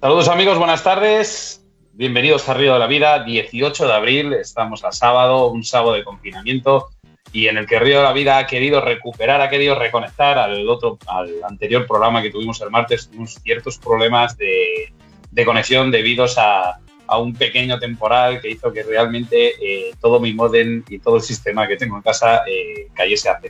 Saludos amigos, buenas tardes. Bienvenidos a Río de la Vida, 18 de abril, estamos a sábado, un sábado de confinamiento y en el que Río de la Vida ha querido recuperar, ha querido reconectar al otro, al anterior programa que tuvimos el martes, tuvimos ciertos problemas de, conexión debidos a, un pequeño temporal que hizo que realmente eh, todo mi modem y todo el sistema que tengo en casa eh, cayese a.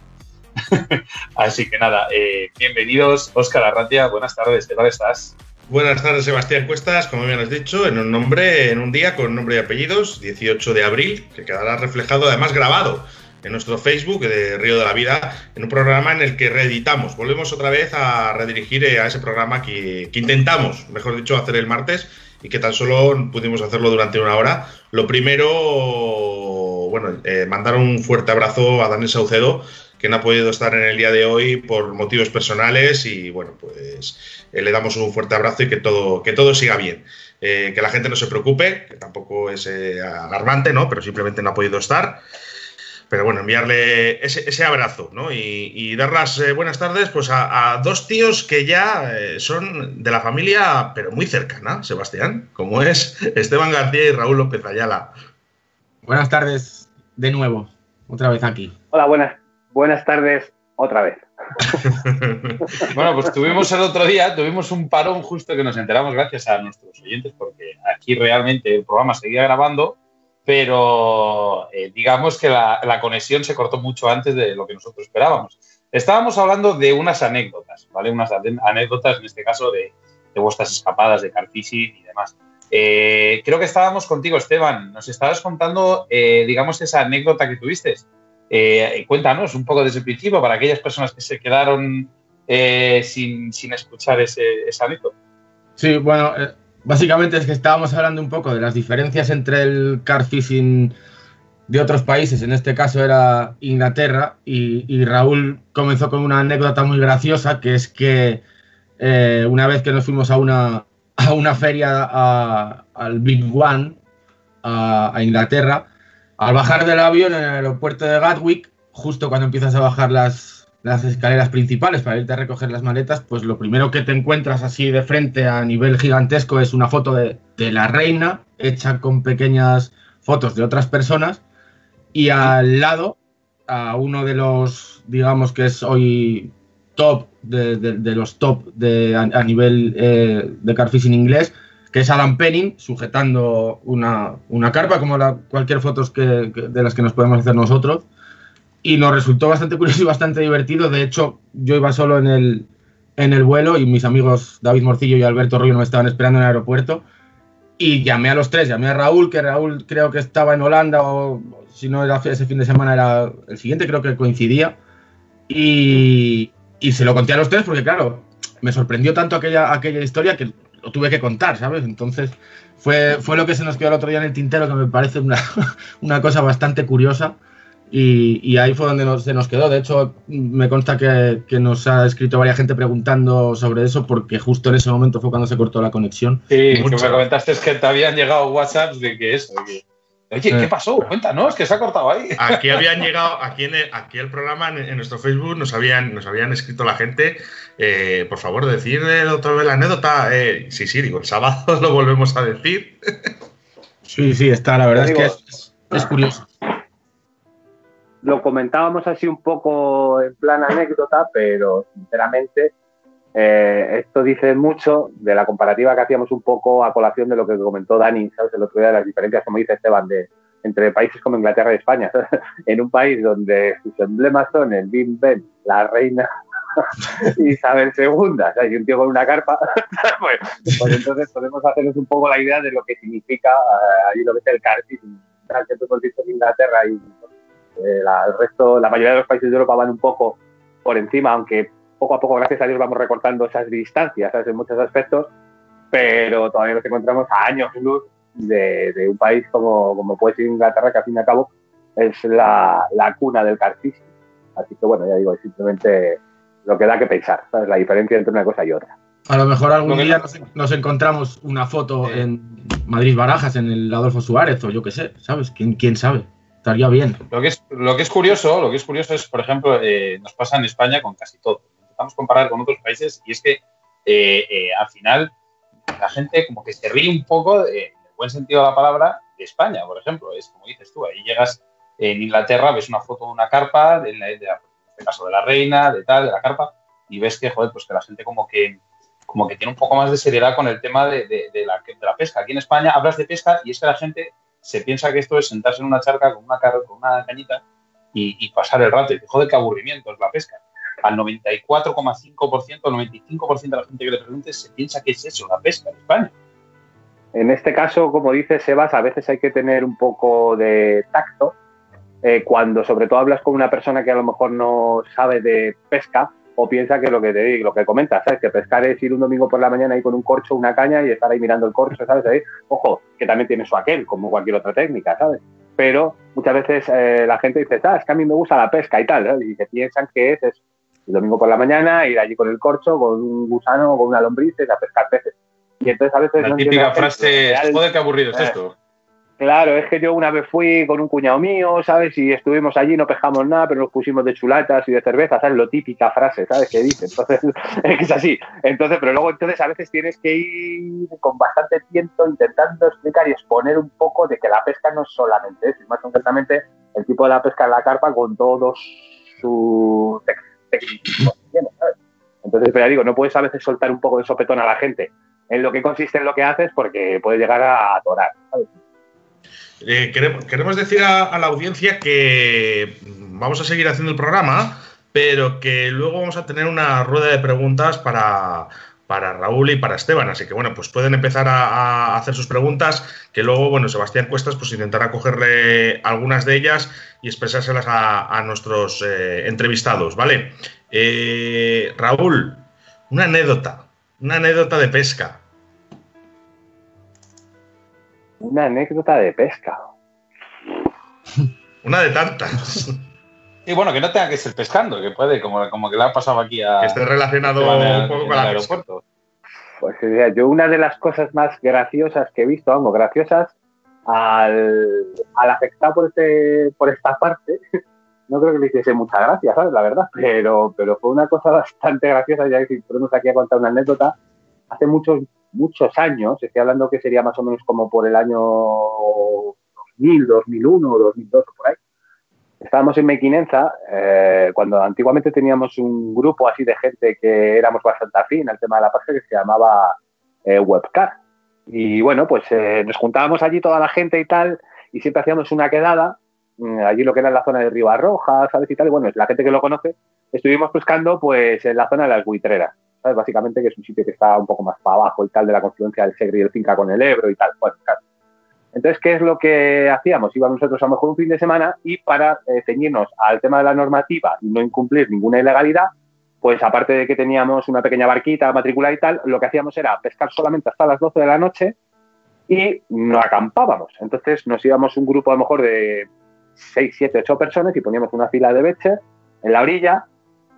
Así que nada, eh, bienvenidos, Óscar Arratia, buenas tardes, ¿qué tal estás? Buenas tardes, Sebastián Cuestas, como bien has dicho, en un nombre, en un día con nombre y apellidos, 18 de abril, que quedará reflejado, además grabado en nuestro Facebook de Río de la Vida, en un programa en el que reeditamos. Volvemos otra vez a redirigir a ese programa que, intentamos, mejor dicho, hacer el martes y que tan solo pudimos hacerlo durante una hora. Lo primero, bueno, eh, mandar un fuerte abrazo a Daniel Saucedo, que no ha podido estar en el día de hoy por motivos personales y bueno, pues eh, le damos un fuerte abrazo y que todo, que todo siga bien. Eh, que la gente no se preocupe, que tampoco es alarmante, ¿no? Pero simplemente no ha podido estar. Pero bueno, enviarle ese, abrazo, ¿no? Y, dar las buenas tardes pues a, dos tíos que ya son de la familia, pero muy cercana, Sebastián, como es Esteban García y Raúl López Ayala. Buenas tardes de nuevo, otra vez aquí. Hola, buenas, buenas tardes otra vez. bueno, pues tuvimos el otro día, tuvimos un parón justo que nos enteramos gracias a nuestros oyentes, porque aquí realmente el programa seguía grabando, pero eh, digamos que la, conexión se cortó mucho antes de lo que nosotros esperábamos. Estábamos hablando de unas anécdotas, ¿vale? Unas anécdotas, en este caso, de, vuestras escapadas de Carfisi y demás. Eh, creo que estábamos contigo, Esteban. Nos estabas contando, eh, digamos, esa anécdota que tuviste. Eh, cuéntanos un poco desde el principio para aquellas personas que se quedaron eh, sin, escuchar ese, ese Sí, bueno, básicamente es que estábamos hablando un poco de las diferencias entre el car fishing de otros países, en este caso era Inglaterra, y, Raúl comenzó con una anécdota muy graciosa, que es que una vez que nos fuimos a una, a una feria al Big One, a Inglaterra, al bajar del avión en el aeropuerto de Gatwick, justo cuando empiezas a bajar las, escaleras principales para irte a recoger las maletas, pues lo primero que te encuentras así de frente a nivel gigantesco es una foto de, la reina hecha con pequeñas fotos de otras personas. Y al lado a uno de los, digamos que es hoy top de, los top de, a, nivel eh, de carfishing inglés, que es Adam Penning sujetando una, carpa, como la, cualquier foto que, de las que nos podemos hacer nosotros. Y nos resultó bastante curioso y bastante divertido. De hecho, yo iba solo en el, en el vuelo y mis amigos David Morcillo y Alberto Rubio me estaban esperando en el aeropuerto. Y llamé a los tres, llamé a Raúl, que Raúl creo que estaba en Holanda o si no era ese fin de semana era el siguiente, creo que coincidía. Y, y se lo conté a los tres porque, claro, me sorprendió tanto aquella, aquella historia que lo tuve que contar, ¿sabes? Entonces fue, fue lo que se nos quedó el otro día en el tintero, que me parece una, una cosa bastante curiosa. Y, ahí fue donde se nos quedó. De hecho, me consta que, nos ha escrito varias gente preguntando sobre eso, porque justo en ese momento fue cuando se cortó la conexión. Sí, que me comentaste es que te habían llegado WhatsApps de que eso, Oye, ¿qué pasó? Cuéntanos, que se ha cortado ahí. Aquí habían llegado, aquí en el, aquí el programa, en, nuestro Facebook, nos habían, nos habían escrito la gente, eh, por favor, decir otra vez la anécdota. Eh, sí, sí, digo, el sábado lo volvemos a decir. Sí, sí, está, la verdad es que es, curioso. Lo comentábamos así un poco en plan anécdota, pero sinceramente eh, esto dice mucho de la comparativa que hacíamos un poco a colación de lo que comentó Dani, ¿sabes? El otro día de las diferencias, como dice Esteban, de, entre países como Inglaterra y España. en un país donde sus emblemas son el Bim Ben, la reina Isabel II, y un tío con una carpa, pues, pues, entonces podemos hacernos un poco la idea de lo que significa uh, ahí lo que es el karting. Que tú visto en Inglaterra y eh, el resto, la mayoría de los países de Europa van un poco por encima, aunque poco a poco, gracias a Dios, vamos recortando esas distancias en muchos aspectos, pero todavía nos encontramos a años luz de, un país como, como, puede ser Inglaterra, que al fin y al cabo es la, cuna del cartismo. Así que bueno, ya digo, es simplemente lo que da que pensar, ¿sabes? la diferencia entre una cosa y otra. A lo mejor algún día nos, encontramos una foto en Madrid Barajas, en el Adolfo Suárez, o yo qué sé, ¿sabes? ¿Quién, quién sabe? Estaría bien. Lo que es, lo que es curioso, lo que es curioso es, por ejemplo, eh, nos pasa en España con casi todo. A comparar con otros países y es que eh, eh, al final la gente como que se ríe un poco, en el buen sentido de la palabra, de España, por ejemplo. Es como dices tú, ahí llegas en Inglaterra, ves una foto de una carpa, de, en este caso de la reina, de tal, de la carpa, y ves que, joder, pues que la gente como que como que tiene un poco más de seriedad con el tema de, de, la, de, la, pesca. Aquí en España hablas de pesca y es que la gente se piensa que esto es sentarse en una charca con una, con una cañita y, y, pasar el rato. Y joder, qué aburrimiento es la pesca. Al 94,5%, al 95% de la gente que le pregunte se piensa que es eso, la pesca en España. En este caso, como dice Sebas, a veces hay que tener un poco de tacto eh, cuando sobre todo hablas con una persona que a lo mejor no sabe de pesca o piensa que lo que te digo, lo que comentas, ¿sabes? Que pescar es ir un domingo por la mañana ahí con un corcho, una caña y estar ahí mirando el corcho, ¿sabes? Ahí, ojo, que también tiene su aquel, como cualquier otra técnica, ¿sabes? Pero muchas veces eh, la gente dice, ah, es que a mí me gusta la pesca y tal. Y se piensan que es, es el domingo por la mañana, ir allí con el corcho, con un gusano, con una lombriz, a pescar peces. Y entonces a veces... La típica frase, joder, qué aburrido es esto. Claro, es que yo una vez fui con un cuñado mío, ¿sabes? Y estuvimos allí, no pescamos nada, pero nos pusimos de chulatas y de cerveza, ¿sabes? Lo típica frase, ¿sabes? Que dice. Entonces, es que es así. Entonces, pero luego entonces a veces tienes que ir con bastante tiempo intentando explicar y exponer un poco de que la pesca no es solamente eso, más concretamente el tipo de la pesca en la carpa con todos sus. Entonces, pero ya digo, no puedes a veces soltar un poco de sopetón a la gente en lo que consiste en lo que haces porque puede llegar a atorar. Eh, queremos, decir a, la audiencia que vamos a seguir haciendo el programa, pero que luego vamos a tener una rueda de preguntas para, para Raúl y para Esteban. Así que bueno, pues pueden empezar a, a, hacer sus preguntas, que luego, bueno, Sebastián Cuestas pues intentará cogerle algunas de ellas y expresárselas a, a nuestros eh, entrevistados, ¿vale? Eh, Raúl, una anécdota, una anécdota de pesca. Una anécdota de pesca. Una de tantas. Y bueno, que no tenga que ser pescando, que puede, como, como que le ha pasado aquí a. Que esté relacionado un poco con el aeropuerto. Pues yo una de las cosas más graciosas que he visto, vamos, graciosas, al, al afectado por, este, por esta parte, no creo que le hiciese mucha gracia, ¿sabes? La verdad, pero, pero fue una cosa bastante graciosa, ya que ponemos aquí a contar una anécdota. Hace muchos, muchos años, estoy hablando que sería más o menos como por el año 2000, 2001, 2002 o por ahí, estábamos en Mequinenza, eh, cuando antiguamente teníamos un grupo así de gente que éramos bastante afín al tema de la pesca que se llamaba eh, Webcar. Y bueno, pues eh, nos juntábamos allí toda la gente y tal, y siempre hacíamos una quedada, mm, allí lo que era la zona de Ribarroja, ¿sabes? Y tal, y bueno, la gente que lo conoce, estuvimos pescando pues en la zona de las buitreras, ¿sabes? Básicamente que es un sitio que está un poco más para abajo y tal, de la confluencia del Segre y el Finca con el Ebro y tal. Bueno, claro. Entonces, ¿qué es lo que hacíamos? Íbamos nosotros a lo mejor un fin de semana y para eh, ceñirnos al tema de la normativa y no incumplir ninguna ilegalidad, pues aparte de que teníamos una pequeña barquita matriculada y tal, lo que hacíamos era pescar solamente hasta las 12 de la noche y no acampábamos. Entonces nos íbamos un grupo a lo mejor de 6, 7, 8 personas y poníamos una fila de beches en la orilla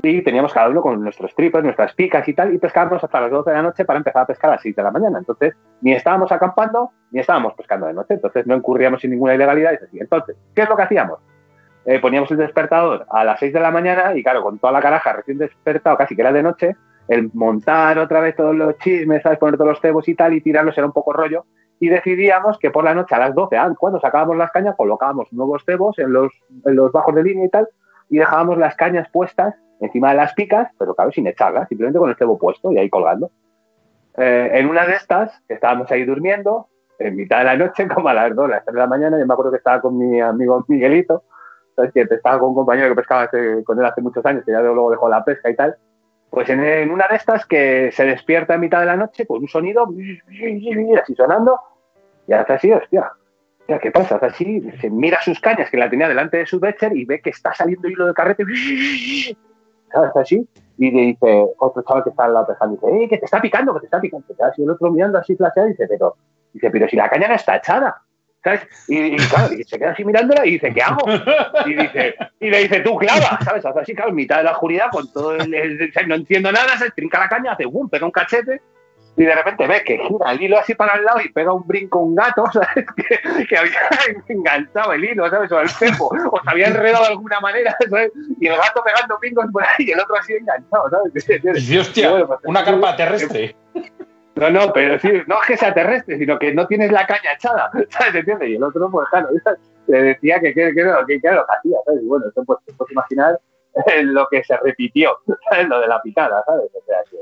y teníamos cada uno con nuestros tripes, nuestras picas y tal, y pescábamos hasta las 12 de la noche para empezar a pescar a las 6 de la mañana. Entonces, ni estábamos acampando, ni estábamos pescando de noche. Entonces, no incurríamos en ninguna ilegalidad. Y así. Entonces, ¿qué es lo que hacíamos? Eh, poníamos el despertador a las 6 de la mañana y, claro, con toda la caraja recién despertado, casi que era de noche, el montar otra vez todos los chismes, ¿sabes? Poner todos los cebos y tal, y tirarlos era un poco rollo. Y decidíamos que por la noche a las 12, ah, cuando sacábamos las cañas, colocábamos nuevos cebos en los, en los bajos de línea y tal, y dejábamos las cañas puestas encima de las picas, pero claro, sin echarlas, simplemente con el cebo puesto y ahí colgando. Eh, en una de estas, estábamos ahí durmiendo, en mitad de la noche, como a las 2, las 3 de la mañana, yo me acuerdo que estaba con mi amigo Miguelito, ¿sabes? que estaba con un compañero que pescaba hace, con él hace muchos años, que ya luego dejó la pesca y tal. Pues en, en, una de estas que se despierta en mitad de la noche con un sonido así sonando, y hace así, hostia, ¿qué pasa? Hace así, se mira sus cañas que la tenía delante de su Becher y ve que está saliendo hilo de carrete ¿sabes? Así, y le dice otro chaval que está al lado pescando, dice, ¡eh, que te está picando, que te está picando! Y el otro mirando así flasheado dice, pero, dice, pero si la caña no está echada, ¿sabes? Y, claro, se queda así mirándola y dice, ¿qué hago? Y, dice, y le dice, tú clava, ¿sabes? Hace así, claro, en mitad de la oscuridad, con todo el, el, no entiendo nada, se trinca la caña, hace boom, pega un cachete, y de repente ve que gira el hilo así para el lado y pega un brinco un gato, ¿sabes? Que, que había enganchado el hilo, ¿sabes? O el cepo, o se había enredado de alguna manera, ¿sabes? Y el gato pegando pingos por ahí y el otro así enganchado, ¿sabes? Y hostia, bueno, pues, una carpa terrestre. No, no, pero sí, no es que sea terrestre, sino que no tienes la caña echada, ¿sabes? ¿Entiendes? Y el otro, pues claro, te decía que, que, que, lo que hacía, ¿sabes? Y bueno, esto pues te puedes imaginar lo que se repitió, ¿sabes? Lo de la picada, ¿sabes? O sea que,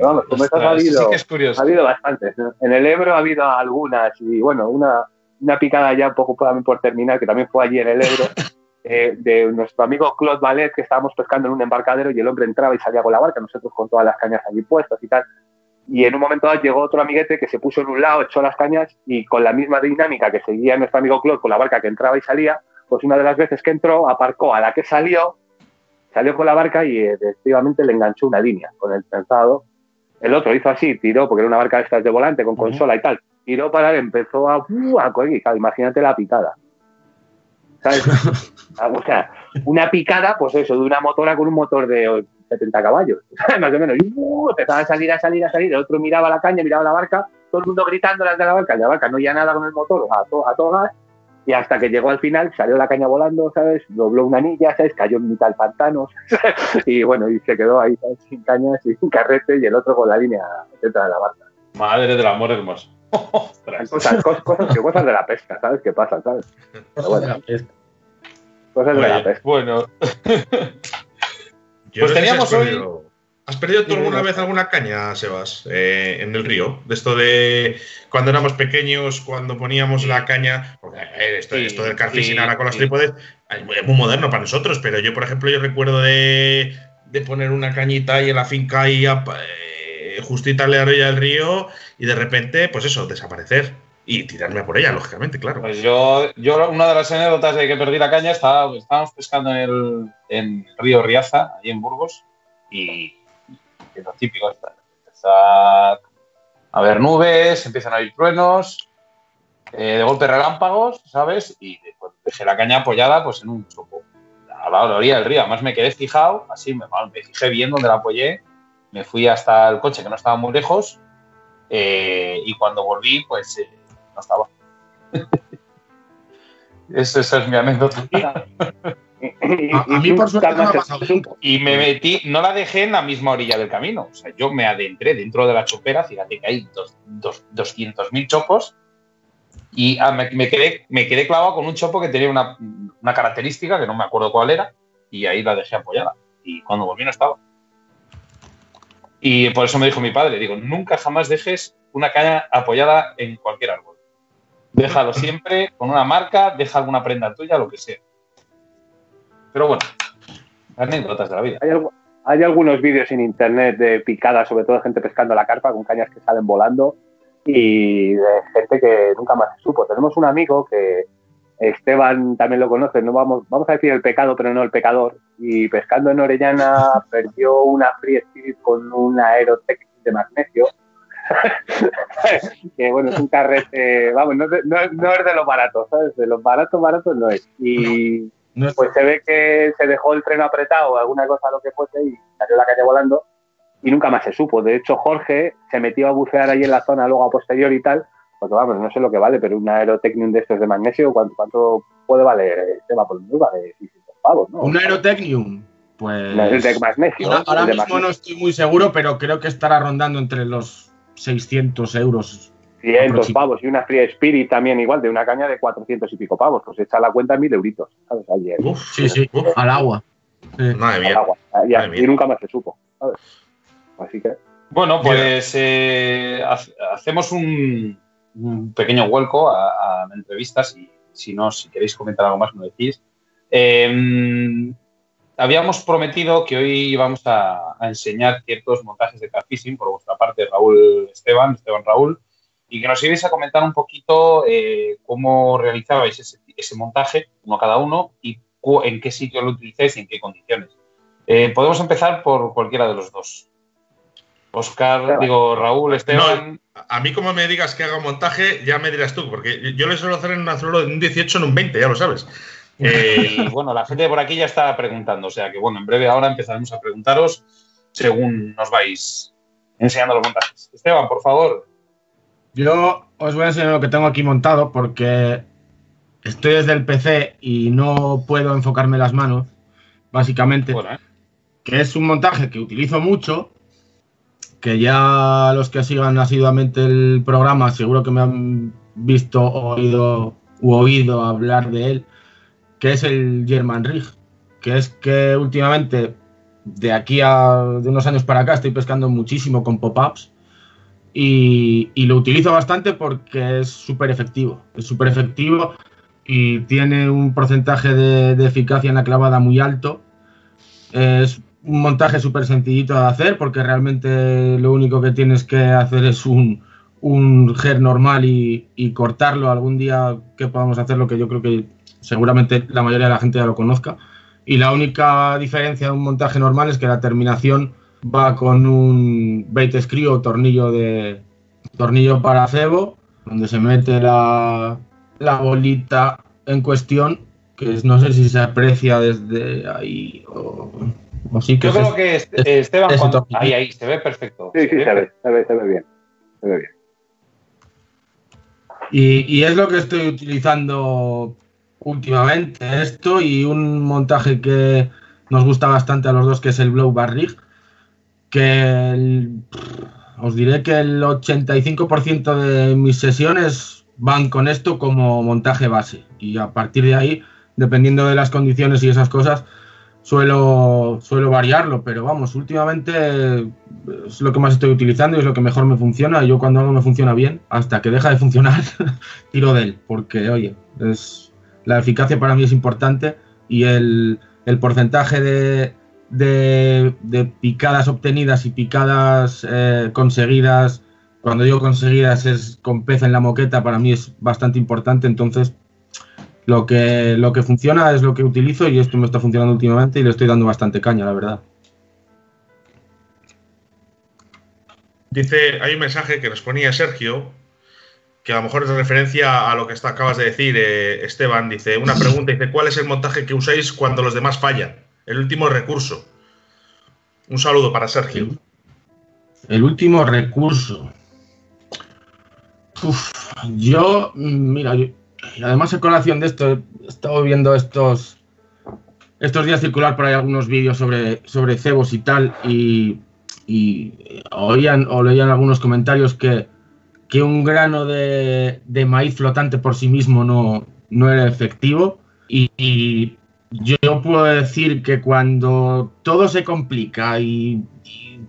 vamos, como estas ha habido, ha habido bastantes. En el Ebro ha habido algunas y bueno, una, una picada ya un poco por terminar, que también fue allí en el Ebro, eh, de nuestro amigo Claude Ballet, que estábamos pescando en un embarcadero y el hombre entraba y salía con la barca, nosotros con todas las cañas allí puestas y tal. Y en un momento dado llegó otro amiguete que se puso en un lado, echó las cañas y con la misma dinámica que seguía nuestro amigo Claude con la barca que entraba y salía, pues una de las veces que entró aparcó a la que salió, salió con la barca y efectivamente le enganchó una línea con el trenzado. El otro hizo así, tiró, porque era una barca de estas de volante con consola y tal, tiró para él, empezó a, uh, a imagínate la picada. ¿Sabes? o sea, una picada, pues eso, de una motora con un motor de 70 caballos, más o menos. Y uh, empezaba a salir, a salir, a salir. El otro miraba la caña, miraba la barca, todo el mundo gritando las de la barca. La barca no oía nada con el motor, a, to, a todo gas. Y hasta que llegó al final, salió la caña volando, ¿sabes? Dobló una anilla, ¿sabes? Cayó en mitad del pantano. y bueno, y se quedó ahí, Sin cañas, sin carrete y el otro con la línea dentro de la barca. Madre del amor hermoso. cosas, cosas, cosas, de la pesca, ¿sabes? ¿Qué pasa, ¿sabes? bueno, cosas de la pesca. Bueno. pues teníamos hoy. ¿Has perdido tú alguna vez alguna caña, Sebas, eh, en el río? De esto de cuando éramos pequeños, cuando poníamos la caña. Eh, esto, esto del carfishing ahora con las trípodes es muy moderno para nosotros, pero yo, por ejemplo, yo recuerdo de, de poner una cañita ahí en la finca y eh, justita a la orilla del río y de repente, pues eso, desaparecer y tirarme por ella, lógicamente, claro. Pues yo, yo una de las anécdotas de que perdí la caña, estaba, estábamos pescando en el, en río Riaza, ahí en Burgos, y, lo típico, empezar a ver nubes, empiezan a haber truenos, eh, de golpe relámpagos, ¿sabes? Y dejé la caña apoyada pues en un chopo, a la orilla del río. Además me quedé fijado, así me, me fijé bien donde la apoyé, me fui hasta el coche que no estaba muy lejos eh, y cuando volví, pues eh, no estaba. Eso, esa es mi anécdota. A, mí, por suerte, me ha pasado Y me metí, no la dejé en la misma orilla del camino. O sea, yo me adentré dentro de la chopera, fíjate que hay dos, dos, 200.000 chopos, y ah, me, quedé, me quedé clavado con un chopo que tenía una, una, característica que no me acuerdo cuál era, y ahí la dejé apoyada. Y cuando volví no estaba. Y por eso me dijo mi padre, digo, nunca jamás dejes una caña apoyada en cualquier árbol. Déjalo siempre con una marca, deja alguna prenda tuya, lo que sea. Pero bueno, anécdotas de la vida. Hay, algunos vídeos en internet de picadas, sobre todo de gente pescando la carpa con cañas que salen volando y de gente que nunca más se supo. Tenemos un amigo que Esteban también lo conoce, no vamos, vamos a decir el pecado, pero no el pecador. Y pescando en Orellana perdió una Free Spirit con un Aerotech de magnesio. que bueno, es un carrete, vamos, no, no, es de los baratos, ¿sabes? De los baratos, baratos no es. Y pues se ve que se dejó el freno apretado alguna cosa, lo que fuese, y salió la calle volando y nunca más se supo. De hecho, Jorge se metió a bucear ahí en la zona luego a posterior y tal, porque vamos, no sé lo que vale, pero un Aerotecnium de estos de magnesio, ¿cuánto, cuánto puede valer? Este va por el vale 600 pavos, ¿no? Un Aerotecnium, pues. El de magnesio. Ahora, mismo no estoy muy seguro, pero creo que estará rondando entre los 600 euros. 500 pavos y una Free Spirit también igual, de una caña de 400 y pico pavos. Pues echa la cuenta mil euritos, ¿sabes? Ayer. sí, sí, al agua. Madre mía. Al agua. Y, nunca más se supo, ¿sabes? Así que. Bueno, pues eh, hacemos un, un pequeño vuelco a, la entrevista, si, si, no, si queréis comentar algo más, me decís. Em, habíamos prometido que hoy íbamos a, enseñar ciertos montajes de catfishing por vuestra parte, Raúl Esteban, Esteban Raúl, y que nos ibais a comentar un poquito eh, cómo realizabais ese, ese, montaje, uno cada uno, y en qué sitio lo utilizáis y en qué condiciones. Eh, podemos empezar por cualquiera de los dos. Oscar, digo, Raúl, Esteban. a mí, como me digas que haga un montaje, ya me dirás tú, porque yo le suelo hacer en un 18 en un 20, ya lo sabes. Eh, y bueno, la gente por aquí ya está preguntando, o sea que bueno, en breve ahora empezaremos a preguntaros según nos vais enseñando los montajes. Esteban, por favor. Yo os voy a enseñar lo que tengo aquí montado porque estoy desde el PC y no puedo enfocarme las manos, básicamente. Que es un montaje que utilizo mucho que ya los que sigan asiduamente el programa seguro que me han visto, oído u oído hablar de él, que es el German Rig, que es que últimamente de aquí a de unos años para acá estoy pescando muchísimo con pop-ups y, lo utilizo bastante porque es súper efectivo. Es súper efectivo y tiene un porcentaje de, eficacia en la clavada muy alto. Es un montaje súper sencillito de hacer porque realmente lo único que tienes que hacer es un, un GER normal y, y, cortarlo algún día que podamos hacerlo, que yo creo que seguramente la mayoría de la gente ya lo conozca. Y la única diferencia de un montaje normal es que la terminación va con un bait screw o tornillo de tornillo para cebo, donde se mete la, la bolita en cuestión, que no sé si se aprecia desde ahí o, así que Yo creo que Esteban, ahí, ahí, se ve perfecto. Sí, sí, se ve, se ve, se ve bien. Se ve bien. Y, y, es lo que estoy utilizando últimamente, esto y un montaje que nos gusta bastante a los dos, que es el Blow Bar Rig, que os diré que el 85% de mis sesiones van con esto como montaje base. Y a partir de ahí, dependiendo de las condiciones y esas cosas, suelo, suelo variarlo, pero vamos, últimamente es lo que más estoy utilizando y es lo que mejor me funciona. Yo cuando algo me funciona bien, hasta que deja de funcionar, tiro de él, porque oye, es, la eficacia para mí es importante y el, el porcentaje de, de, picadas obtenidas y picadas eh, conseguidas, cuando digo conseguidas es con pez en la moqueta, para mí es bastante importante, entonces lo que, lo que funciona es lo que utilizo y esto me está funcionando últimamente y le estoy dando bastante caña, la verdad. Dice, hay un mensaje que nos ponía Sergio, que a lo mejor es referencia a lo que está, acabas de decir, eh, Esteban. Dice, una pregunta, dice, ¿cuál es el montaje que usáis cuando los demás fallan? El último recurso. Un saludo para Sergio. El último recurso. yo, mira, además en colación de esto, he estado viendo estos, estos días circular por ahí algunos vídeos sobre, sobre cebos y tal, y, oían o leían algunos comentarios que, que un grano de, maíz flotante por sí mismo no, no era efectivo. y, yo puedo decir que cuando todo se complica y,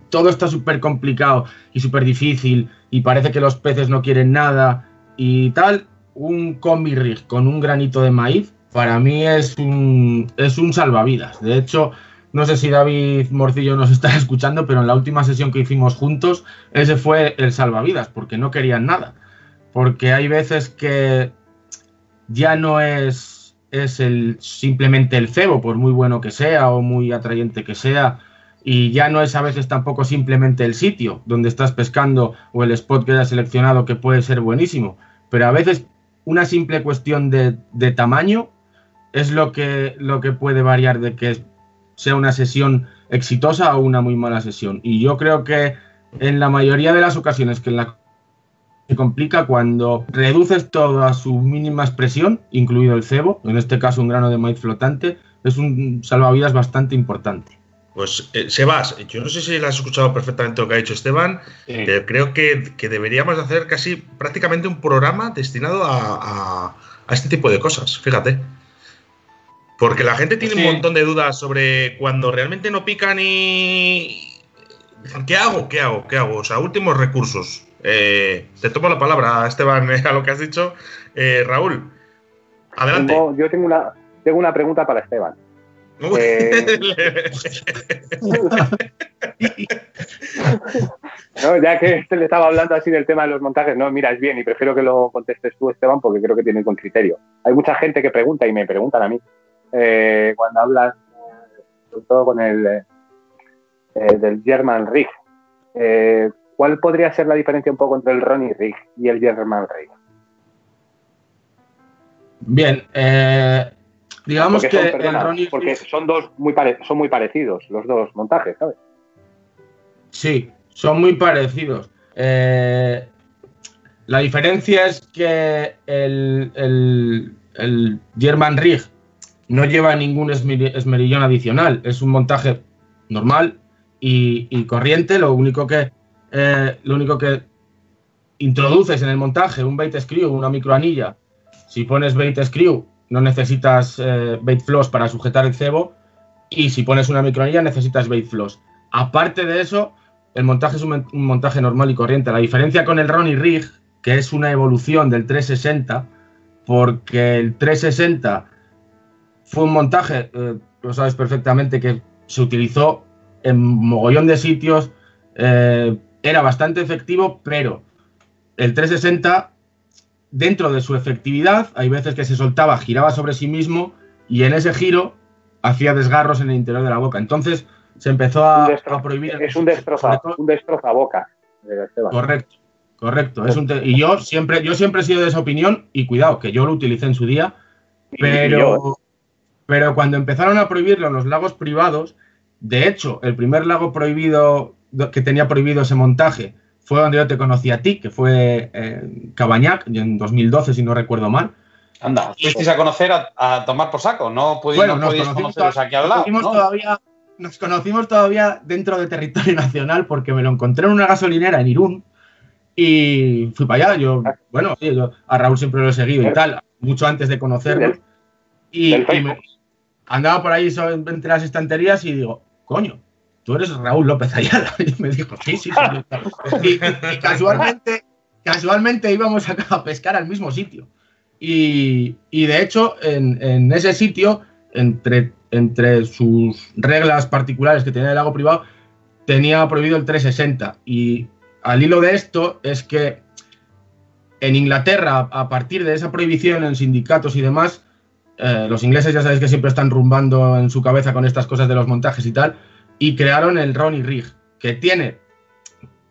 todo está súper complicado y súper difícil y parece que los peces no quieren nada y tal, un combi rig con un granito de maíz para mí es un, es un salvavidas. De hecho, no sé si David Morcillo nos está escuchando, pero en la última sesión que hicimos juntos, ese fue el salvavidas, porque no querían nada. Porque hay veces que ya no es es el, simplemente el cebo, por muy bueno que sea o muy atrayente que sea. Y ya no es a veces tampoco simplemente el sitio donde estás pescando o el spot que hayas seleccionado que puede ser buenísimo. Pero a veces una simple cuestión de, de tamaño es lo que, lo que puede variar de que sea una sesión exitosa o una muy mala sesión. Y yo creo que en la mayoría de las ocasiones que en la se complica cuando reduces todo a su mínima expresión, incluido el cebo, en este caso un grano de maíz flotante, es un salvavidas bastante importante. Pues eh, Sebas, yo no sé si le has escuchado perfectamente lo que ha dicho Esteban, pero creo que, deberíamos hacer casi prácticamente un programa destinado a, este tipo de cosas, fíjate. Porque la gente tiene un montón de dudas sobre cuando realmente no pican y... ¿Qué hago? ¿Qué hago? ¿Qué hago? O sea, últimos recursos. Eh, te tomo la palabra, Esteban, a lo que has dicho. Eh, Raúl, adelante. yo tengo una, tengo una pregunta para Esteban. Eh, ya que le estaba hablando así del tema de los montajes, no, mira, es bien y prefiero que lo contestes tú, Esteban, porque creo que tiene con criterio. Hay mucha gente que pregunta y me preguntan a mí cuando hablas, sobre todo con el del German Rig. ¿Cuál podría ser la diferencia un poco entre el Ronnie Rig y el German Rig? Bien, eh, digamos que el Ronnie porque son dos muy son muy parecidos los dos montajes, ¿sabes? Sí, son muy parecidos. Eh, la diferencia es que el, el, German Rig no lleva ningún esmerillón adicional, es un montaje normal y corriente, lo único que eh, lo único que introduces en el montaje un bait screw, una microanilla. Si pones bait screw, no necesitas eh, bait floss para sujetar el cebo. Y si pones una microanilla, necesitas bait floss. Aparte de eso, el montaje es un, montaje normal y corriente. La diferencia con el Ronnie Rig, que es una evolución del 360, porque el 360 fue un montaje, eh, lo sabes perfectamente, que se utilizó en mogollón de sitios, era bastante efectivo, pero el 360, dentro de su efectividad, hay veces que se soltaba, giraba sobre sí mismo y en ese giro hacía desgarros en el interior de la boca. Entonces se empezó a, prohibir. Es un destroza, un destroza boca. Correcto, correcto. Es un y yo siempre, yo siempre he sido de esa opinión y cuidado, que yo lo utilicé en su día, pero, pero cuando empezaron a prohibirlo en los lagos privados, de hecho, el primer lago prohibido que tenía prohibido ese montaje fue donde yo te conocí a ti, que fue eh, Cabañac, en 2012, si no recuerdo mal. Anda, fuisteis a conocer a, tomar por saco, no pudiste bueno, nos aquí al lado. Todavía, nos conocimos todavía dentro de territorio nacional porque me lo encontré en una gasolinera en Irún y fui para allá. Yo, bueno, yo a Raúl siempre lo he seguido y tal, mucho antes de conocerlo. Y, andaba por ahí entre las estanterías y digo, coño, tú eres Raúl López Ayala. Y me dijo, sí, sí, sí. Y, casualmente, casualmente íbamos a, pescar al mismo sitio. Y, de hecho, en, ese sitio, entre, entre sus reglas particulares que tenía el lago privado, tenía prohibido el 360. Y al hilo de esto es que en Inglaterra, a partir de esa prohibición en sindicatos y demás, eh, los ingleses ya sabéis que siempre están rumbando en su cabeza con estas cosas de los montajes y tal, y crearon el Ronnie Rig, que tiene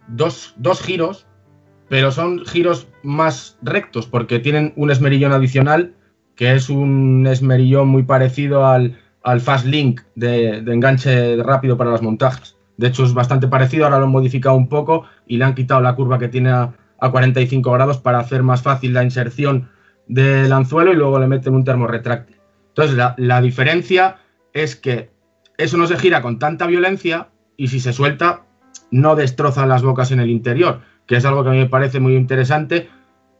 dos, giros, pero son giros más rectos porque tienen un esmerillón adicional, que es un esmerillón muy parecido al, al Fast Link de, enganche rápido para los montajes. De hecho, es bastante parecido, ahora lo han modificado un poco y le han quitado la curva que tiene a, 45 grados para hacer más fácil la inserción del anzuelo y luego le meten un termo retráctil. Entonces, la, la diferencia es que eso no se gira con tanta violencia y si se suelta no destroza las bocas en el interior, que es algo que a mí me parece muy interesante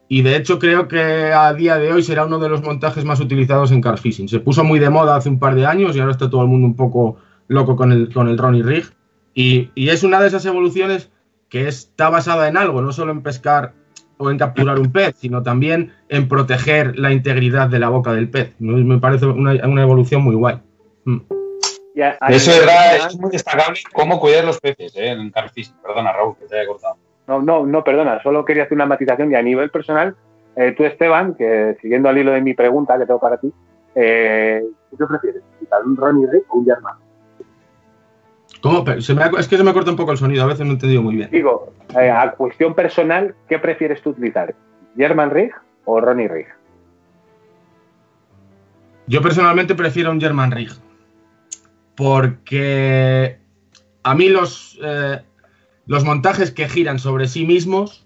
y de hecho creo que a día de hoy será uno de los montajes más utilizados en car fishing. Se puso muy de moda hace un par de años y ahora está todo el mundo un poco loco con el, con el Ronnie Rig y, y es una de esas evoluciones que está basada en algo, no solo en pescar o en capturar un pez, sino también en proteger la integridad de la boca del pez. Me parece una, una evolución muy guay. Eso es muy destacable cómo cuidar los peces ¿eh? en carfishing. Perdona, Raúl, que te haya cortado. No, no, no, perdona, solo quería hacer una matización y a nivel personal, eh, tú, Esteban, que siguiendo al hilo de mi pregunta que tengo para ti, eh, ¿qué prefieres? ¿Un Ronnie Rick o un German? ¿Cómo? es que se me corta un poco el sonido, a veces no he entendido muy bien. Digo, eh, a cuestión personal, ¿qué prefieres tú utilizar? ¿German Rig o Ronnie Rig? Yo personalmente prefiero un German Rig porque a mí los, eh, los montajes que giran sobre sí mismos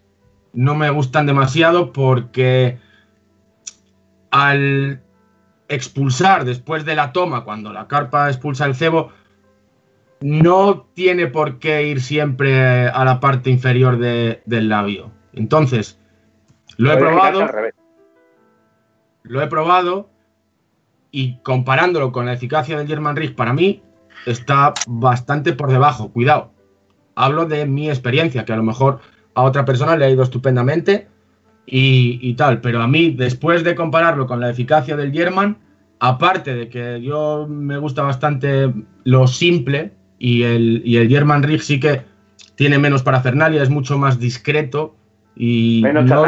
no me gustan demasiado porque al expulsar después de la toma, cuando la carpa expulsa el cebo, no tiene por qué ir siempre a la parte inferior del labio. Entonces, lo he probado. Lo he probado y comparándolo con la eficacia del German Rig, para mí está bastante por debajo. Cuidado, hablo de mi experiencia, que a lo mejor a otra persona le ha ido estupendamente y, tal, pero a mí, después de compararlo con la eficacia del German, aparte de que yo me gusta bastante lo simple y el, y el German Rig sí que tiene menos parafernalia, es mucho más discreto y menos no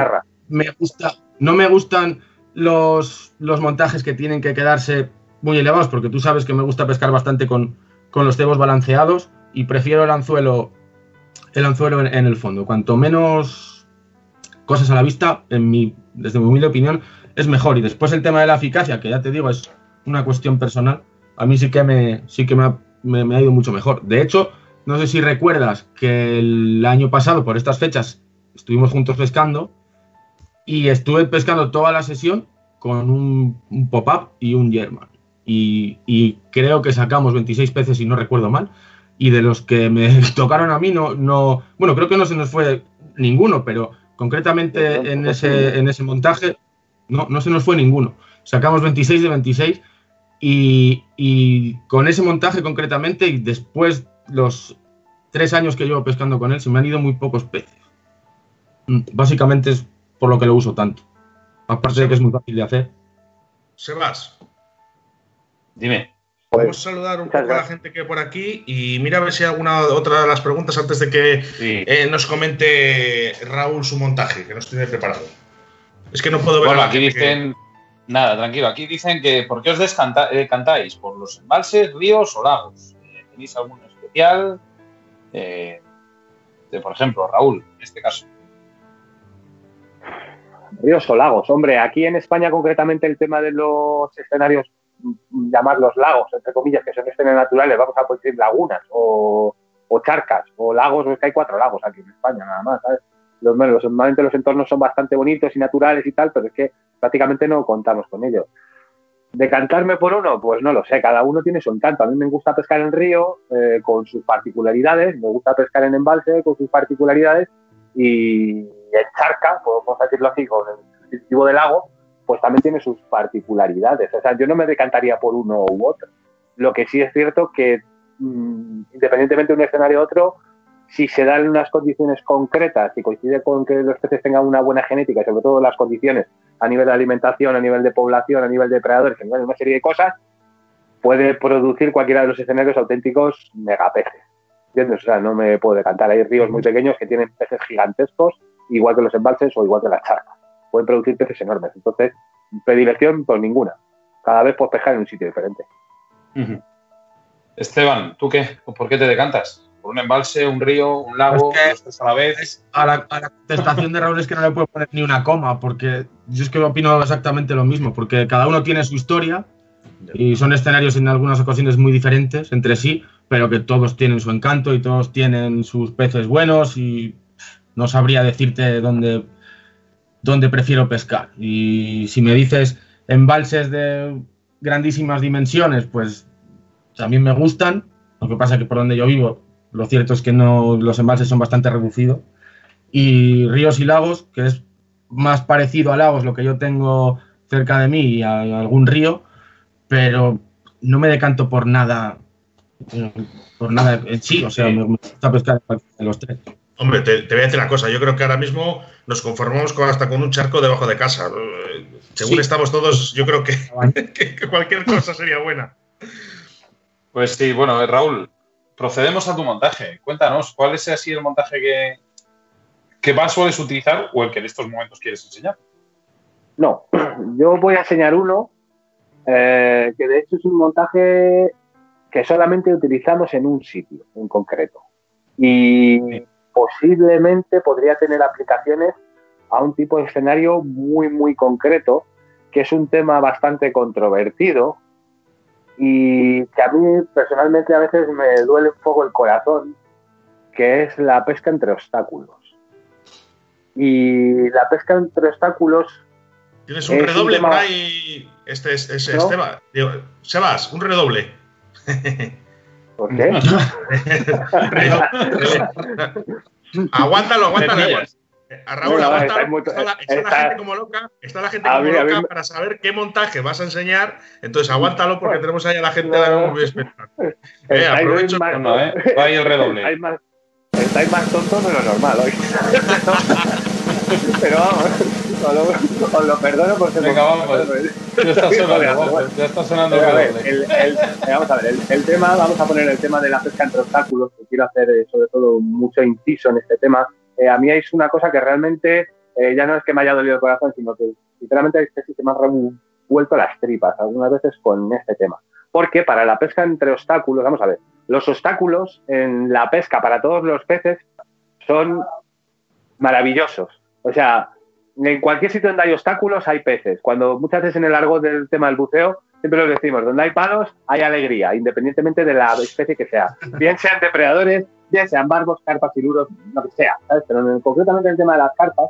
me gusta, no me gustan los, los montajes que tienen que quedarse muy elevados, porque tú sabes que me gusta pescar bastante con, los cebos balanceados y prefiero el anzuelo, el anzuelo en, el fondo. Cuanto menos cosas a la vista, en mi, desde mi humilde opinión, es mejor. Y después el tema de la eficacia, que ya te digo, es una cuestión personal, a mí sí que me, sí que me ha, me ha ido mucho mejor. De hecho, no sé si recuerdas que el año pasado, por estas fechas, estuvimos juntos pescando y estuve pescando toda la sesión con un, pop-up y un German. Y, creo que sacamos 26 peces, si no recuerdo mal. y de los que me tocaron a mí no, no, bueno, creo que no se nos fue ninguno, pero concretamente en ese, en ese montaje no, no se nos fue ninguno. Sacamos 26 de 26 y, y con ese montaje concretamente y después los tres años que llevo pescando con él se me han ido muy pocos peces. Mm, Básicamente es por lo que lo uso tanto. Aparte de que es muy fácil de hacer. Sebas, Dime. Pues, vamos a saludar un muchas poco a la gente que hay por aquí y mira a ver si hay alguna otra de las preguntas antes de que Sí. eh, nos comente Raúl su montaje, que nos tiene preparado. Es que no puedo ver. Bueno, a la aquí gente que- dicen. Nada, tranquilo. Aquí dicen que ¿por qué os descantáis? ¿Por los embalses, ríos o lagos? Eh, ¿Tenéis alguno especial? Eh, de, por ejemplo, Raúl, en este caso. Ríos o lagos. Hombre, aquí en España concretamente el tema de los escenarios, mm, llamarlos lagos, entre comillas, que son escenarios naturales, vamos a decir lagunas o, charcas o lagos, es que hay cuatro lagos aquí en España nada más, ¿sabes? Los, normalmente los entornos son bastante bonitos y naturales y tal, pero es que prácticamente no contamos con ellos. ¿Decantarme por uno? Pues no lo sé, cada uno tiene su encanto. A mí me gusta pescar en río eh, con sus particularidades, me gusta pescar en embalse con sus particularidades y charca, podemos decirlo así, con el distintivo del lago, pues también tiene sus particularidades. O sea, yo no me decantaría por uno u otro. Lo que sí es cierto que, mm, independientemente de un escenario u otro, si se dan unas condiciones concretas y coincide con que los peces tengan una buena genética y sobre todo las condiciones a nivel de alimentación, a nivel de población, a nivel de predadores, a nivel de una serie de cosas, puede producir cualquiera de los escenarios auténticos megapeces. ¿Entiendes? O sea, no me puedo decantar. Hay ríos muy pequeños que tienen peces gigantescos, igual que los embalses o igual que las charcas. Pueden producir peces enormes. Entonces, predilección, pues ninguna. Cada vez puedes pescar en un sitio diferente. Esteban, ¿tú qué? ¿Por qué te decantas? ¿Por un embalse, un río, un lago, Es que- a la vez? Es- a, la, a la contestación de Raúl es que no le puedo poner ni una coma, porque yo es que opino exactamente lo mismo, porque cada uno tiene su historia y son escenarios en algunas ocasiones muy diferentes entre sí, pero que todos tienen su encanto y todos tienen sus peces buenos y no sabría decirte dónde, dónde prefiero pescar. Y si me dices embalses de grandísimas dimensiones, pues también me gustan, lo que pasa que por donde yo vivo, lo cierto es que no, los embalses son bastante reducidos. Y ríos y lagos, que es más parecido a lagos lo que yo tengo cerca de mí y a, algún río, pero no me decanto por nada, por nada en sí, o sea, me, gusta pescar de los tres. Hombre, te, te voy a decir una cosa. Yo creo que ahora mismo nos conformamos con hasta con un charco debajo de casa. Eh, Según Sí. estamos todos, yo creo que, que- que cualquier cosa sería buena. Pues sí, bueno, eh, Raúl, procedemos a tu montaje. Cuéntanos, ¿cuál es así el montaje que, que más sueles utilizar o el que en estos momentos quieres enseñar? No, yo voy a enseñar uno eh, que de hecho es un montaje que solamente utilizamos en un sitio en concreto. Y posiblemente podría tener aplicaciones a un tipo de escenario muy, muy concreto, que es un tema bastante controvertido y que a mí personalmente a veces me duele un poco el corazón, que es la pesca entre obstáculos. Y la pesca entre obstáculos Tienes un un redoble tema- por ahí. Este es, es- ¿No? Esteban. Digo, Sebas, un redoble. ¿Por qué? aguántalo, aguántalo. A Raúl, aguántalo. está muy- Está, la, está la está- gente como loca. Está la gente como mí- a mí loca para saber qué montaje vas a enseñar. Entonces, aguántalo porque tenemos ahí a la gente dando un espectáculo. Eh, aprovecho. más- No, no, ¿eh? Va ahí el redoble. estáis más, estáis más tontos de lo normal hoy. Pero vamos, os lo, os lo perdono por ser Venga, vamos. Ya está sonando, ya está sonando el el, el- eh, vamos a ver, el, tema, vamos a poner el tema de la pesca entre obstáculos, que quiero hacer eh, sobre todo mucho inciso en este tema. Eh, a mí es una cosa que realmente eh, ya no es que me haya dolido el corazón, sino que sinceramente es que me ha revuelto las tripas algunas veces con este tema. Porque para la pesca entre obstáculos, vamos a ver, los obstáculos en la pesca para todos los peces son maravillosos. O sea, en cualquier sitio donde hay obstáculos hay peces. Cuando muchas veces en el largo del tema del buceo, siempre lo decimos, donde hay palos hay alegría, independientemente de la especie que sea. Bien sean depredadores, bien sean barbos, carpas, siluros, lo que sea. ¿sabes? Pero en- concretamente en el tema de las carpas,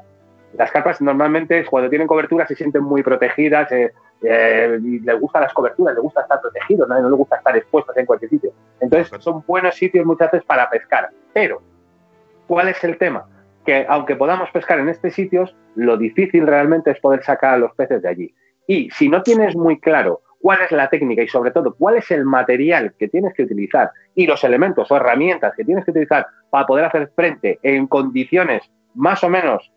las carpas normalmente cuando tienen cobertura se sienten muy protegidas, eh, eh, y le gustan las coberturas, le gusta estar protegido, ¿no? no le gusta estar expuesto en cualquier sitio. Entonces, son buenos sitios muchas veces para pescar. Pero, ¿cuál es el tema? Que aunque podamos pescar en estos sitios, lo difícil realmente es poder sacar a los peces de allí. Y si no tienes muy claro cuál es la técnica y sobre todo cuál es el material que tienes que utilizar y los elementos o herramientas que tienes que utilizar para poder hacer frente en condiciones más o menos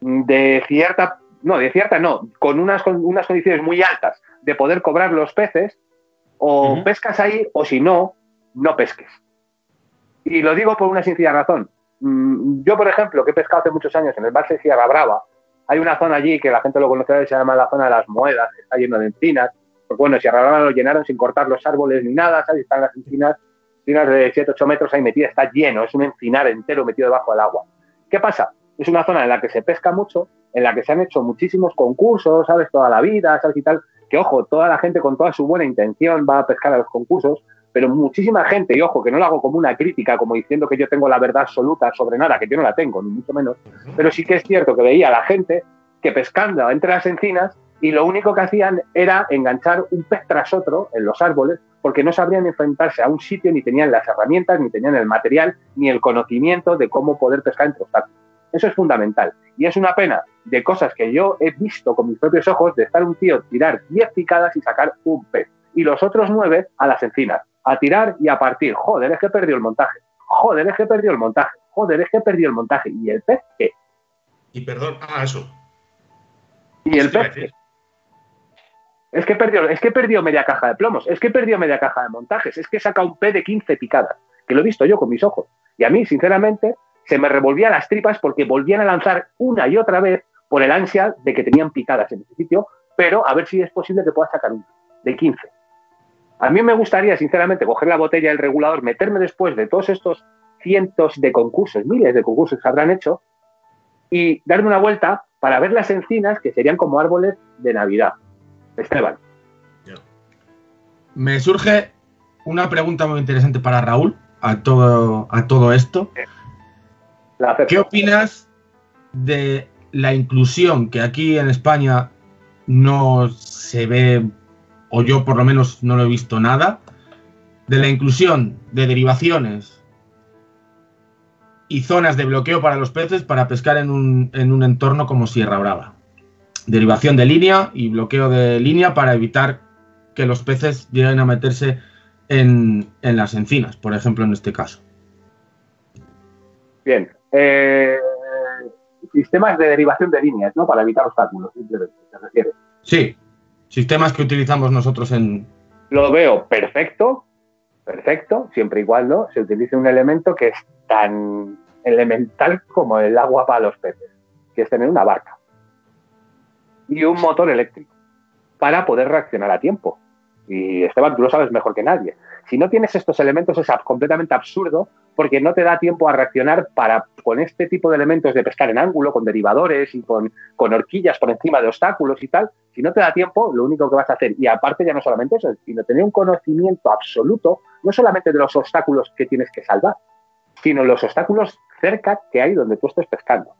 de cierta, no, de cierta no, con unas, unas condiciones muy altas de poder cobrar los peces, o pescas ahí o si no, no pesques. Y lo digo por una sencilla razón. Mm, yo, por ejemplo, que he pescado hace muchos años en el de Sierra Brava, hay una zona allí que la gente lo conoce, se llama la zona de las moedas, que está lleno de encinas, pues bueno, si Brava lo llenaron sin cortar los árboles ni nada, ¿sabes? Están las encinas, encinas de 7, 8 metros ahí metidas, está lleno, es un encinar entero metido debajo del agua. ¿Qué pasa? Es una zona en la que se pesca mucho, en la que se han hecho muchísimos concursos, ¿sabes? Toda la vida, ¿sabes? Y tal, que ojo, toda la gente con toda su buena intención va a pescar a los concursos, pero muchísima gente, y ojo, que no lo hago como una crítica, como diciendo que yo tengo la verdad absoluta sobre nada, que yo no la tengo, ni mucho menos, pero sí que es cierto que veía a la gente que pescando entre las encinas y lo único que hacían era enganchar un pez tras otro en los árboles porque no sabrían enfrentarse a un sitio ni tenían las herramientas, ni tenían el material, ni el conocimiento de cómo poder pescar entre obstáculos. Eso es fundamental. Y es una pena de cosas que yo he visto con mis propios ojos de estar un tío tirar 10 picadas y sacar un pez. Y los otros 9 a las encinas, a tirar y a partir. Joder, es que perdió el montaje. Joder, es que perdió el montaje. Joder, es que perdió el montaje. ¿Y el pez qué? Y perdón, ah, eso. ¿Y el pez Es que, perdió, es que perdió media caja de plomos, es que perdió media caja de montajes, es que saca un P de 15 picadas, que lo he visto yo con mis ojos. Y a mí, sinceramente, se me revolvían las tripas porque volvían a lanzar una y otra vez por el ansia de que tenían picadas en ese sitio, pero a ver si es posible que pueda sacar un de 15. A mí me gustaría, sinceramente, coger la botella del regulador, meterme después de todos estos cientos de concursos, miles de concursos que habrán hecho, y darme una vuelta para ver las encinas que serían como árboles de Navidad. Esteban. Me surge una pregunta muy interesante para Raúl a todo, a todo esto. ¿Qué opinas de la inclusión que aquí en España no se ve, o yo por lo menos no lo he visto nada, de la inclusión de derivaciones y zonas de bloqueo para los peces para pescar en un, en un entorno como Sierra Brava. Derivación de línea y bloqueo de línea para evitar que los peces lleguen a meterse en, en las encinas, por ejemplo, en este caso. Bien. Eh, sistemas de derivación de líneas, ¿no? Para evitar obstáculos, simplemente, ¿se refiere? Sí. Sistemas que utilizamos nosotros en. Lo veo perfecto, perfecto, siempre igual, ¿no? Se utilice un elemento que es tan elemental como el agua para los peces, que es tener una barca y un motor eléctrico para poder reaccionar a tiempo. Y Esteban, tú lo sabes mejor que nadie. Si no tienes estos elementos es completamente absurdo porque no te da tiempo a reaccionar para con este tipo de elementos de pescar en ángulo, con derivadores y con, con horquillas por encima de obstáculos y tal. Si no te da tiempo, lo único que vas a hacer, y aparte ya no solamente eso, sino tener un conocimiento absoluto, no solamente de los obstáculos que tienes que salvar, sino los obstáculos cerca que hay donde tú estés pescando.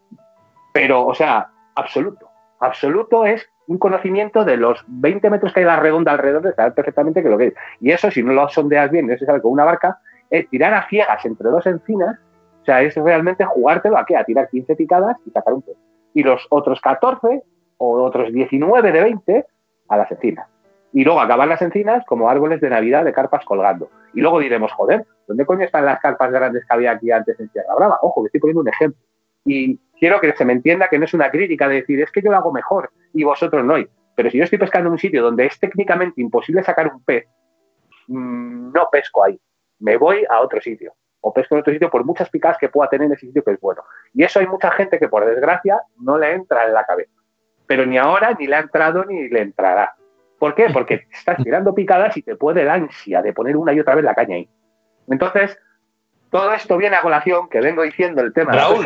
Pero, o sea, absoluto. Absoluto es un conocimiento de los 20 metros que hay la redonda alrededor de saber perfectamente qué es lo que es. Y eso, si no lo sondeas bien, no se sabe con una barca, es tirar a ciegas entre dos encinas. O sea, es realmente jugártelo a qué? A tirar 15 picadas y sacar un pez. Y los otros 14 o otros 19 de 20 a las encinas. Y luego acabar las encinas como árboles de Navidad de carpas colgando. Y luego diremos, joder, ¿Dónde coño están las carpas grandes que había aquí antes en Sierra Brava? Ojo, que estoy poniendo un ejemplo. Y quiero que se me entienda que no es una crítica de decir, es que yo lo hago mejor y vosotros no. Pero si yo estoy pescando en un sitio donde es técnicamente imposible sacar un pez, mm, no pesco ahí. Me voy a otro sitio. O pesco en otro sitio por muchas picadas que pueda tener en ese sitio que es bueno. Y eso hay mucha gente que, por desgracia, no le entra en la cabeza. Pero ni ahora, ni le ha entrado, ni le entrará. ¿Por qué? Porque estás tirando picadas y te puede la ansia de poner una y otra vez la caña ahí. Entonces, todo esto viene a colación, que vengo diciendo el tema. Raúl,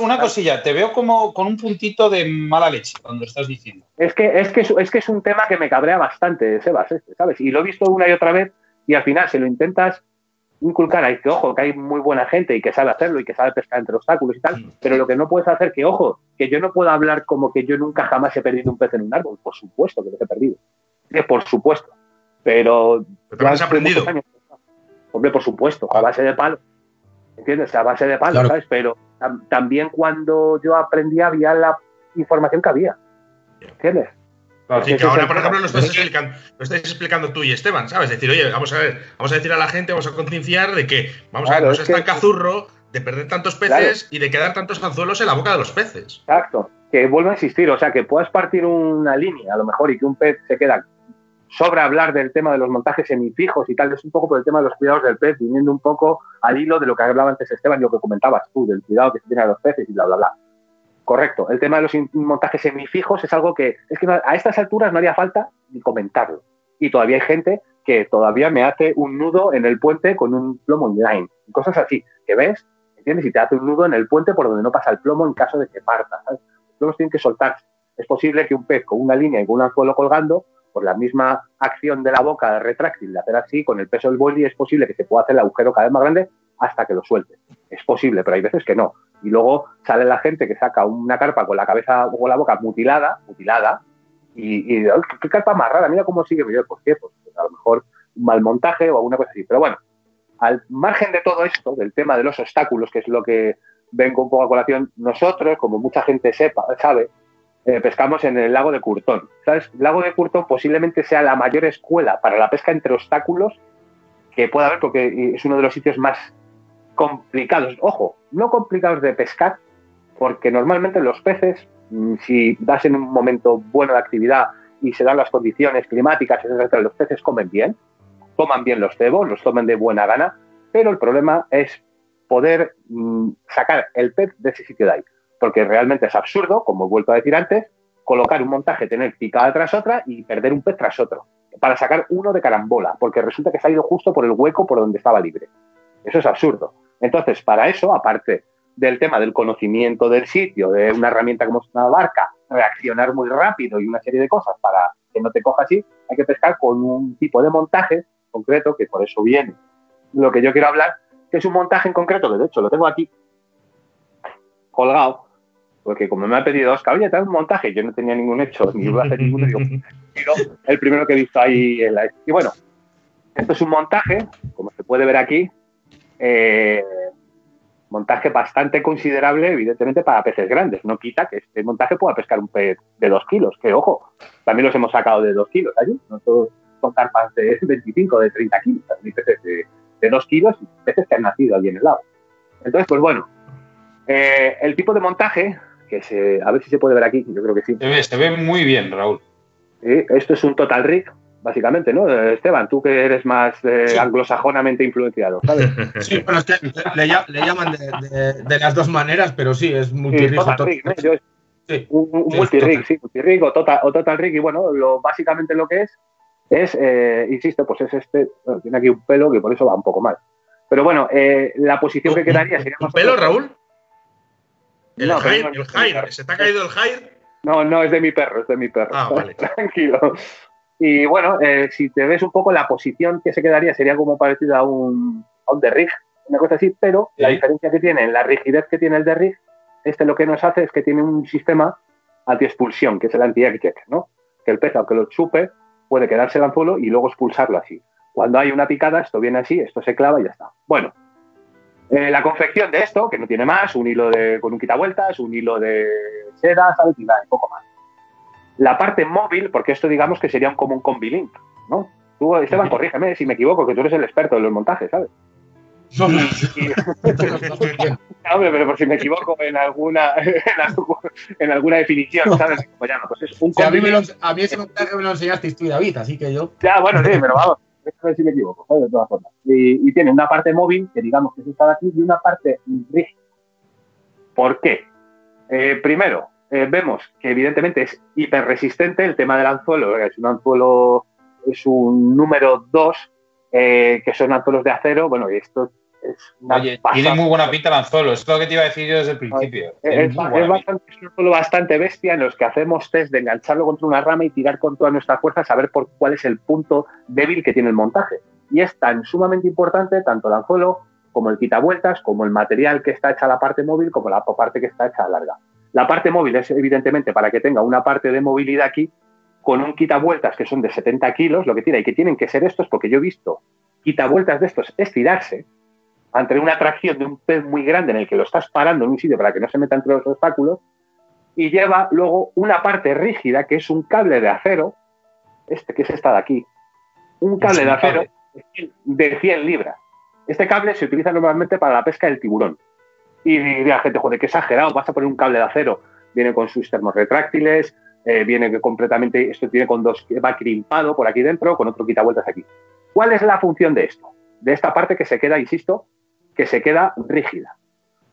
una, cosilla, te veo como con un puntito de mala leche cuando estás diciendo. Es que es, que es, que es un tema que me cabrea bastante, Sebas, este, ¿sabes? Y lo he visto una y otra vez y al final, si lo intentas inculcar ahí que, ojo, que hay muy buena gente y que sabe hacerlo y que sabe pescar entre obstáculos y tal, Mm. pero lo que no puedes hacer que, ojo, que yo no puedo hablar como que yo nunca jamás he perdido un pez en un árbol. Por supuesto que los he perdido. Que por supuesto. Pero. Pero has aprendido. años- Hombre, por supuesto, a base de palo. ¿Entiendes? A base de palo, Claro. ¿sabes? Pero tam- también cuando yo aprendí había la información que había. ¿Entiendes? Claro, Sí, que ese es ahora, por ejemplo, lo estáis, explicando, lo estáis explicando tú y Esteban, ¿sabes? Decir, oye, vamos a ver, vamos a decir a la gente, vamos a concienciar de que vamos a ver, no es seas tan cazurro de perder tantos peces y de quedar tantos anzuelos en la boca de los peces. Exacto. Que vuelvo a insistir, o sea, que puedas partir una línea a lo mejor y que un pez se queda. Sobra hablar del tema de los montajes semifijos y tal, es un poco por el tema de los cuidados del pez, viniendo un poco al hilo de lo que hablaba antes Esteban y lo que comentabas tú, del cuidado que se tiene a los peces y bla, bla, bla. Correcto. El tema de los montajes semifijos es algo que es que a estas alturas no haría falta ni comentarlo. Y todavía hay gente que todavía me hace un nudo en el puente con un plomo inline. Cosas así, que ves, ¿entiendes? Y te hace un nudo en el puente por donde no pasa el plomo en caso de que parta. Los plomos tienen que soltarse. Es posible que un pez con una línea y con un anzuelo colgando, por la misma acción de la boca retráctil de hacer así, con el peso del boli, es posible que se pueda hacer el agujero cada vez más grande hasta que lo suelte. Es posible, pero hay veces que no. Y luego sale la gente que saca una carpa con la cabeza o con la boca mutilada, mutilada, y, y, "Ay, qué- qué carpa más rara, mira cómo sigue. Y yo, ¿Por qué? Pues a lo mejor un mal montaje o alguna cosa así. Pero bueno, al margen de todo esto, del tema de los obstáculos, que es lo que vengo un poco a colación, nosotros, como mucha gente sepa, sabe, eh, pescamos en el lago de Curtón. ¿Sabes? Lago de Curtón posiblemente sea la mayor escuela para la pesca entre obstáculos que pueda haber, porque es uno de los sitios más complicados. Ojo, no complicados de pescar, porque normalmente los peces, mm, si das en un momento bueno de actividad y se dan las condiciones climáticas, etcétera, los peces comen bien, toman bien los cebos, los toman de buena gana, pero el problema es poder mm, sacar el pez de ese sitio de ahí. Porque realmente es absurdo, como he vuelto a decir antes, colocar un montaje, tener picada tras otra y perder un pez tras otro, para sacar uno de carambola, porque resulta que se ha ido justo por el hueco por donde estaba libre. Eso es absurdo. Entonces, para eso, aparte del tema del conocimiento del sitio, de una herramienta como es una barca, reaccionar muy rápido y una serie de cosas para que no te coja así, hay que pescar con un tipo de montaje concreto, que por eso viene lo que yo quiero hablar, que es un montaje en concreto, que de hecho lo tengo aquí colgado, porque como me ha pedido Oscar, oye, te un montaje, yo no tenía ningún hecho, ni iba a hacer ninguno, digo, el primero que he visto ahí en la... Y bueno, esto es un montaje, como se puede ver aquí, eh, montaje bastante considerable, evidentemente, para peces grandes. No quita que este montaje pueda pescar un pez de dos kilos, que ojo, también los hemos sacado de dos kilos allí, no son carpas de 25, de 30 kilos, hay peces de, de dos kilos y peces que han nacido allí en el lago. Entonces, pues bueno, eh, el tipo de montaje, que se, a ver si se puede ver aquí, yo creo que sí. Se ve, se ve muy bien, Raúl. Sí, esto es un total rig, básicamente, ¿no? Eh, Esteban, tú que eres más eh, Sí. anglosajonamente influenciado, ¿sabes? Sí, bueno, es que le, lla- le llaman de, de- de las dos maneras, pero sí, es Sí, total rig, ¿no? Yo- Sí. un, un Sí, multi-rig, sí, multi-rig o total, o total rig. Y bueno, lo, básicamente lo que es, es, eh, insisto, pues es este, bueno, tiene aquí un pelo que por eso va un poco mal. Pero bueno, eh, la posición que quedaría sería ¿Un más pelo, Raúl? El No, Jair, no, el Jair. ¿se te ha caído el Jair? No, no, es de mi perro, es de mi perro. Ah, vale. Tranquilo. Y bueno, eh, si te ves un poco la posición que se quedaría sería como parecido a un, a un de rig, una cosa así, pero la diferencia que tiene, la rigidez que tiene el de rig, este lo que nos hace es que tiene un sistema anti-expulsión, que es el anti-eject, ¿no? Que el pez, aunque lo chupe, puede quedarse el anzuelo y luego expulsarlo así. Cuando hay una picada, esto viene así, esto se clava y ya está. Bueno, eh, la confección de esto, que no tiene más, un hilo de, con un quitavueltas, un hilo de seda, ¿sabes? Y nada, y poco más. La parte móvil, porque esto digamos que sería un- como un combi-link, ¿no? Tú, Esteban, corrígeme si me equivoco, que tú eres el experto de los montajes, ¿sabes? No, no, pero por si me equivoco en alguna, en, algu- en alguna definición, ¿sabes? Pues ya no, pues es un Sí, a, mí me lo, combi-link. a mí ese montaje me lo enseñaste tú y David, así que yo. Ya, bueno, sí, pero vamos, de todas formas. Y, tiene una parte móvil, que digamos que es esta de aquí, y una parte rígida. ¿Por qué? Eh, primero, eh, vemos que evidentemente es hiperresistente el tema del anzuelo, es un anzuelo, es un número 2, que son anzuelos de acero, bueno, y esto es una Oye, pasada. tiene muy buena pinta el anzuelo. Es lo que te iba a decir yo desde el principio. Es, es pinta. bastante, es un bastante bestia en los que hacemos test de engancharlo contra una rama y tirar con toda nuestra fuerza, saber por cuál es el punto débil que tiene el montaje. Y es tan sumamente importante tanto el anzuelo como el quitavueltas, como el material que está hecha la parte móvil, como la parte que está hecha larga. La parte móvil es evidentemente para que tenga una parte de movilidad aquí, con un quitavueltas que son de 70 kilos, lo que tiene, y que tienen que ser estos, porque yo he visto quitavueltas de estos estirarse ante una atracción de un pez muy grande en el que lo estás parando en un sitio para que no se meta entre los obstáculos, y lleva luego una parte rígida que es un cable de acero, este que es esta de aquí, un cable de acero de 100 libras. Este cable se utiliza normalmente para la pesca del tiburón. Y diría gente, joder, qué exagerado, vas a poner un cable de acero. Viene con sus termos retráctiles, eh, viene completamente, esto tiene con dos, va crimpado por aquí dentro, con otro quitavueltas aquí. ¿Cuál es la función de esto? De esta parte que se queda, insisto, que se queda rígida.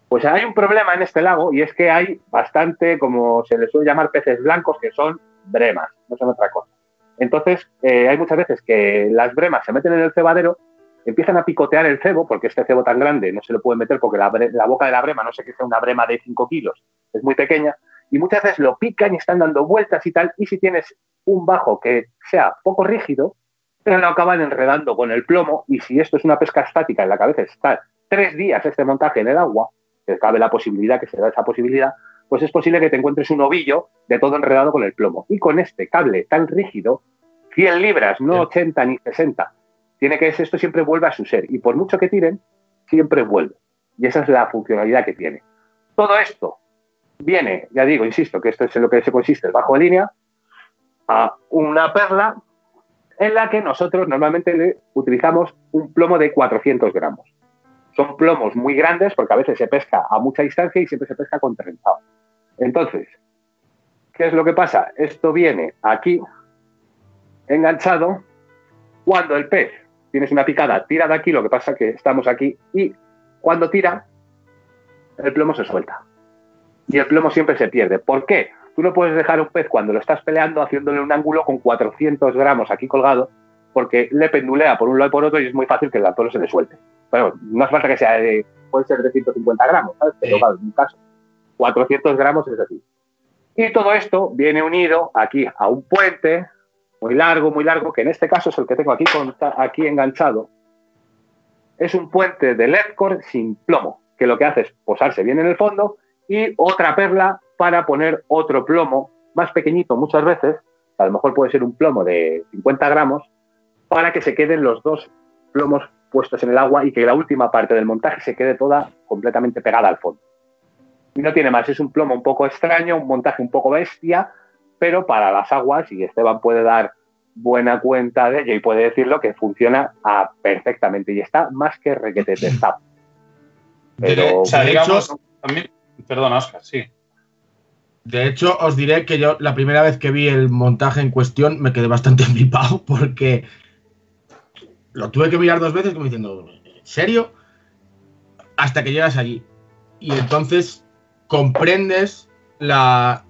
Pues hay un problema en este lago y es que hay bastante, como se les suele llamar, peces blancos que son bremas, no son otra cosa. Entonces, eh, hay muchas veces que las bremas se meten en el cebadero, empiezan a picotear el cebo, porque este cebo tan grande no se lo puede meter porque la, boca de la brema, no sé qué sea una brema de 5 kilos, es muy pequeña, y muchas veces lo pican y están dando vueltas y tal, y si tienes un bajo que sea poco rígido, pero lo acaban enredando con el plomo, y si esto es una pesca estática en la cabeza está tres días este montaje en el agua, que cabe la posibilidad, que se da esa posibilidad, pues es posible que te encuentres un ovillo de todo enredado con el plomo. Y con este cable tan rígido, 100 libras, no 80 ni 60, tiene que esto siempre vuelve a su ser. Y por mucho que tiren, siempre vuelve. Y esa es la funcionalidad que tiene. Todo esto viene, ya digo, insisto, que esto es en lo que se consiste el bajo de línea, a una perla en la que nosotros normalmente utilizamos un plomo de 400 gramos. Son plomos muy grandes porque a veces se pesca a mucha distancia y siempre se pesca con trenzado. Entonces, ¿qué es lo que pasa? Esto viene aquí enganchado cuando el pez tienes una picada, tira de aquí, lo que pasa que estamos aquí y cuando tira, el plomo se suelta. Y el plomo siempre se pierde. ¿Por qué? Tú no puedes dejar un pez cuando lo estás peleando haciéndole un ángulo con 400 gramos aquí colgado, porque le pendulea por un lado y por otro y es muy fácil que el anzuelo se le suelte. Pero no hace falta que sea de, puede ser de 150 gramos, ¿sabes? Pero claro, en un caso, 400 gramos es así. Y todo esto viene unido aquí a un puente muy largo, muy largo, que en este caso es el que tengo aquí, aquí enganchado. Es un puente de ledcore sin plomo, que lo que hace es posarse bien en el fondo y otra perla para poner otro plomo más pequeñito muchas veces, a lo mejor puede ser un plomo de 50 gramos, para que se queden los dos plomos puestos en el agua y que la última parte del montaje se quede toda completamente pegada al fondo. Y no tiene más, es un plomo un poco extraño, un montaje un poco bestia, pero para las aguas, y Esteban puede dar buena cuenta de ello y puede decirlo, que funciona perfectamente y está más que requete testado. Pero, o sea, digamos, perdón, Oscar, sí. De hecho, os diré que yo la primera vez que vi el montaje en cuestión me quedé bastante flipado porque lo tuve que mirar dos veces como diciendo, ¿en serio? Hasta que llegas allí. Y entonces comprendes la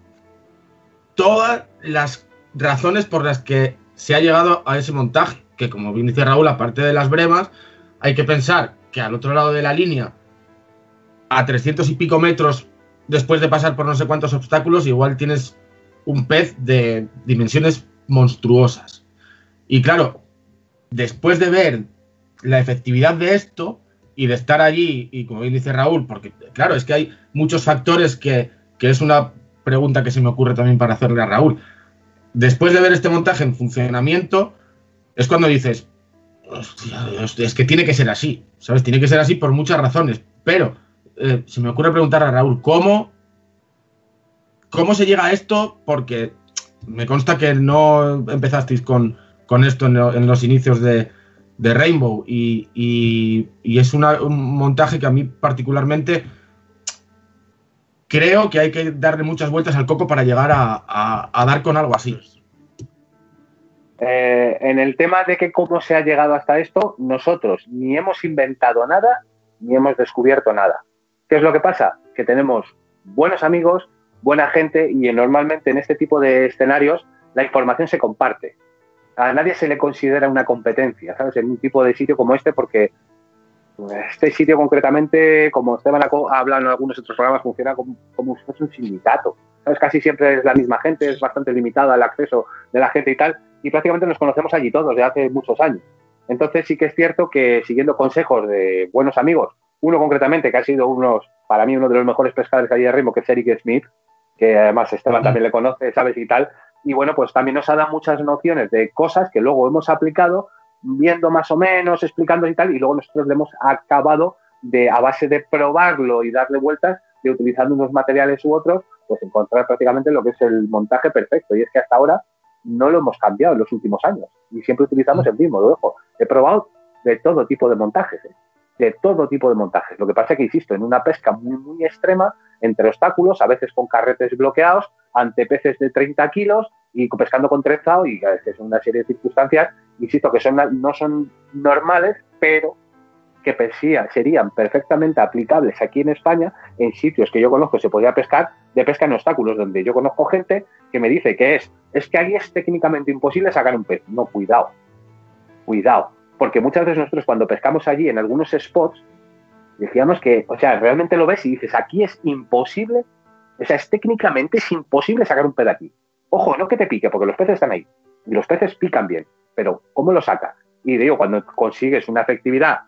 todas las razones por las que se ha llegado a ese montaje, que como bien dice Raúl, aparte de las bremas, hay que pensar que al otro lado de la línea, a 300 y pico metros después de pasar por no sé cuántos obstáculos, igual tienes un pez de dimensiones monstruosas. Y claro, después de ver la efectividad de esto y de estar allí, y como bien dice Raúl, porque claro, es que hay muchos factores que, es una pregunta que se me ocurre también para hacerle a Raúl. Después de ver este montaje en funcionamiento, es cuando dices, es que tiene que ser así, ¿sabes? Tiene que ser así por muchas razones, pero eh, se me ocurre preguntar a Raúl, ¿cómo, ¿cómo se llega a esto? Porque me consta que no empezasteis con, con esto en, los inicios de, Rainbow y, es un montaje que a mí particularmente creo que hay que darle muchas vueltas al coco para llegar a, dar con algo así. Eh, en el tema de que cómo se ha llegado hasta esto, nosotros ni hemos inventado nada ni hemos descubierto nada. ¿Qué es lo que pasa? Que tenemos buenos amigos, buena gente y normalmente en este tipo de escenarios la información se comparte a nadie se le considera una competencia, ¿sabes? En un tipo de sitio como este, porque este sitio concretamente, como Esteban ha hablado en algunos otros programas, funciona como, como si fuese un sindicato. ¿Sabes? Casi siempre es la misma gente, es bastante limitado el acceso de la gente y tal, y prácticamente nos conocemos allí todos de hace muchos años. Entonces sí que es cierto que siguiendo consejos de buenos amigos, uno concretamente que ha sido unos, para mí uno de los mejores pescadores que hay de Remo, que es Eric Smith, que además Esteban también le conoce, sabes y tal, y bueno, pues también nos ha dado muchas nociones de cosas que luego hemos aplicado, viendo más o menos, explicando y tal, y luego nosotros le hemos acabado de, a base de probarlo y darle vueltas, de utilizando unos materiales u otros, pues encontrar prácticamente lo que es el montaje perfecto. Y es que hasta ahora no lo hemos cambiado en los últimos años y siempre utilizamos el mismo. Lo dejo. He probado de todo tipo de montajes, ¿eh? de todo tipo de montajes. Lo que pasa es que, insisto, en una pesca muy, muy extrema, entre obstáculos, a veces con carretes bloqueados, ante peces de 30 kilos y pescando con trenzado y a veces una serie de circunstancias, insisto, que son, no son normales, pero que serían perfectamente aplicables aquí en España en sitios que yo conozco se podía pescar de pesca en obstáculos, donde yo conozco gente que me dice que es, es que ahí es técnicamente imposible sacar un pez. No, cuidado, cuidado, porque muchas veces nosotros cuando pescamos allí en algunos spots, decíamos que, o sea, realmente lo ves y dices, aquí es imposible, o sea, es técnicamente es imposible sacar un pez de aquí. Ojo, no que te pique, porque los peces están ahí, y los peces pican bien, pero ¿cómo lo sacas? Y digo, cuando consigues una efectividad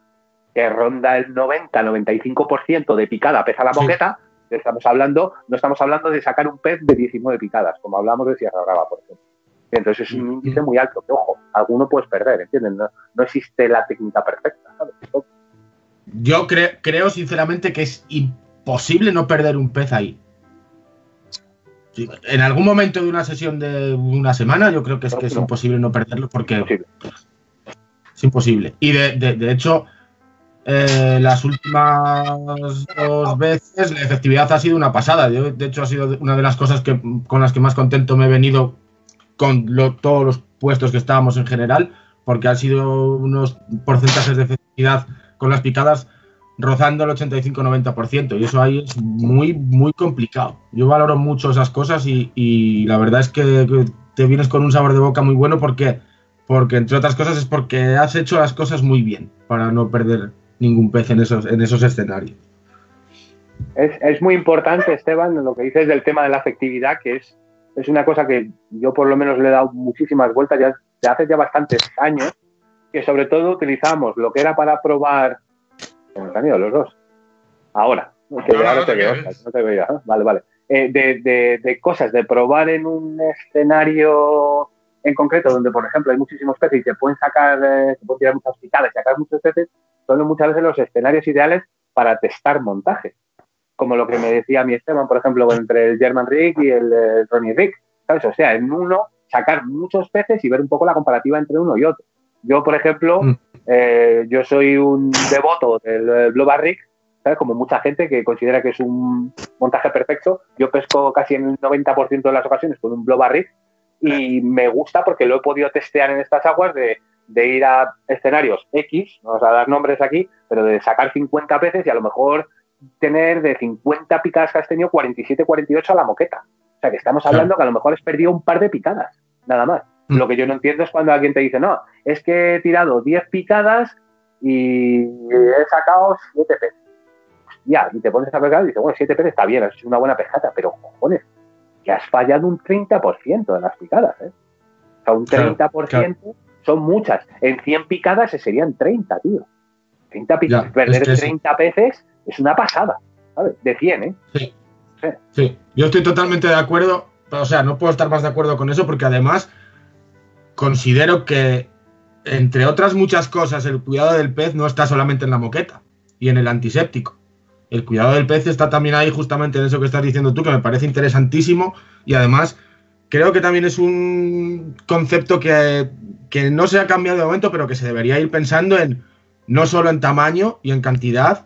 que ronda el 90-95% de picada pesa la moqueta, estamos hablando, no estamos hablando de sacar un pez de 19 picadas, como hablamos de Sierra Brava, por ejemplo. Entonces es un mm, índice muy alto, que ojo, alguno puedes perder, ¿entiendes? No, existe la técnica perfecta, Yo creo sinceramente que es imposible no perder un pez ahí. En algún momento de una sesión de una semana, yo creo que es que es imposible no perderlo porque es imposible. Y de hecho, eh, las últimas dos veces la efectividad ha sido una pasada. de hecho, ha sido una de las cosas que, con las que más contento me he venido con todos los puestos que estábamos en general, porque han sido unos porcentajes de efectividad con las picadas rozando el 85-90%, y eso ahí es muy, muy complicado. Yo valoro mucho esas cosas y, la verdad es que, te vienes con un sabor de boca muy bueno porque, porque, entre otras cosas, es porque has hecho las cosas muy bien para no perder ningún pez en esos, en esos escenarios. Es, muy importante, Esteban, lo que dices del tema de la afectividad, que es, es una cosa que yo por lo menos le he dado muchísimas vueltas ya de hace ya bastantes años, que sobre todo utilizamos lo que era para probar. ¿Cómo han ido los dos? Ahora. no, te veo, no te veo, Vale, vale. Eh, de, de, cosas, de probar en un escenario en concreto, donde por ejemplo hay muchísimos peces y se pueden sacar, eh, se pueden tirar muchas picadas y sacar muchos peces, son muchas veces los escenarios ideales para testar montaje. Como lo que me decía mi Esteban, por ejemplo, entre el German Rig y el, Ronnie Rig. ¿Sabes? O sea, en uno sacar muchos peces y ver un poco la comparativa entre uno y otro. Yo, por ejemplo, mm. eh, yo soy un devoto del Global Rig, ¿sabes? Como mucha gente que considera que es un montaje perfecto. Yo pesco casi en el 90% de las ocasiones con un Global Rig y me gusta porque lo he podido testear en estas aguas de de ir a escenarios X, no vamos a dar nombres aquí, pero de sacar 50 peces y a lo mejor tener de 50 picadas que has tenido 47, 48 a la moqueta. O sea, que estamos hablando que a lo mejor has perdido un par de picadas, nada más. Mm. Lo que yo no entiendo es cuando alguien te dice, no, es que he tirado 10 picadas y he sacado 7 peces. Ya, y te pones a pegar y dices, bueno, 7 peces está bien, es una buena pescata, pero cojones, que has fallado un 30% de las picadas, ¿eh? O sea, un 30% son muchas. En 100 picadas se serían 30, tío. 30 picadas. Perder 30 peces es una pasada, ¿sabes? De 100, ¿eh? Sí. sí. Yo estoy totalmente de acuerdo. O sea, no puedo estar más de acuerdo con eso porque además considero que, entre otras muchas cosas, el cuidado del pez no está solamente en la moqueta y en el antiséptico. El cuidado del pez está también ahí justamente en eso que estás diciendo tú, que me parece interesantísimo y además creo que también es un concepto que, no se ha cambiado de momento, pero que se debería ir pensando en no solo en tamaño y en cantidad,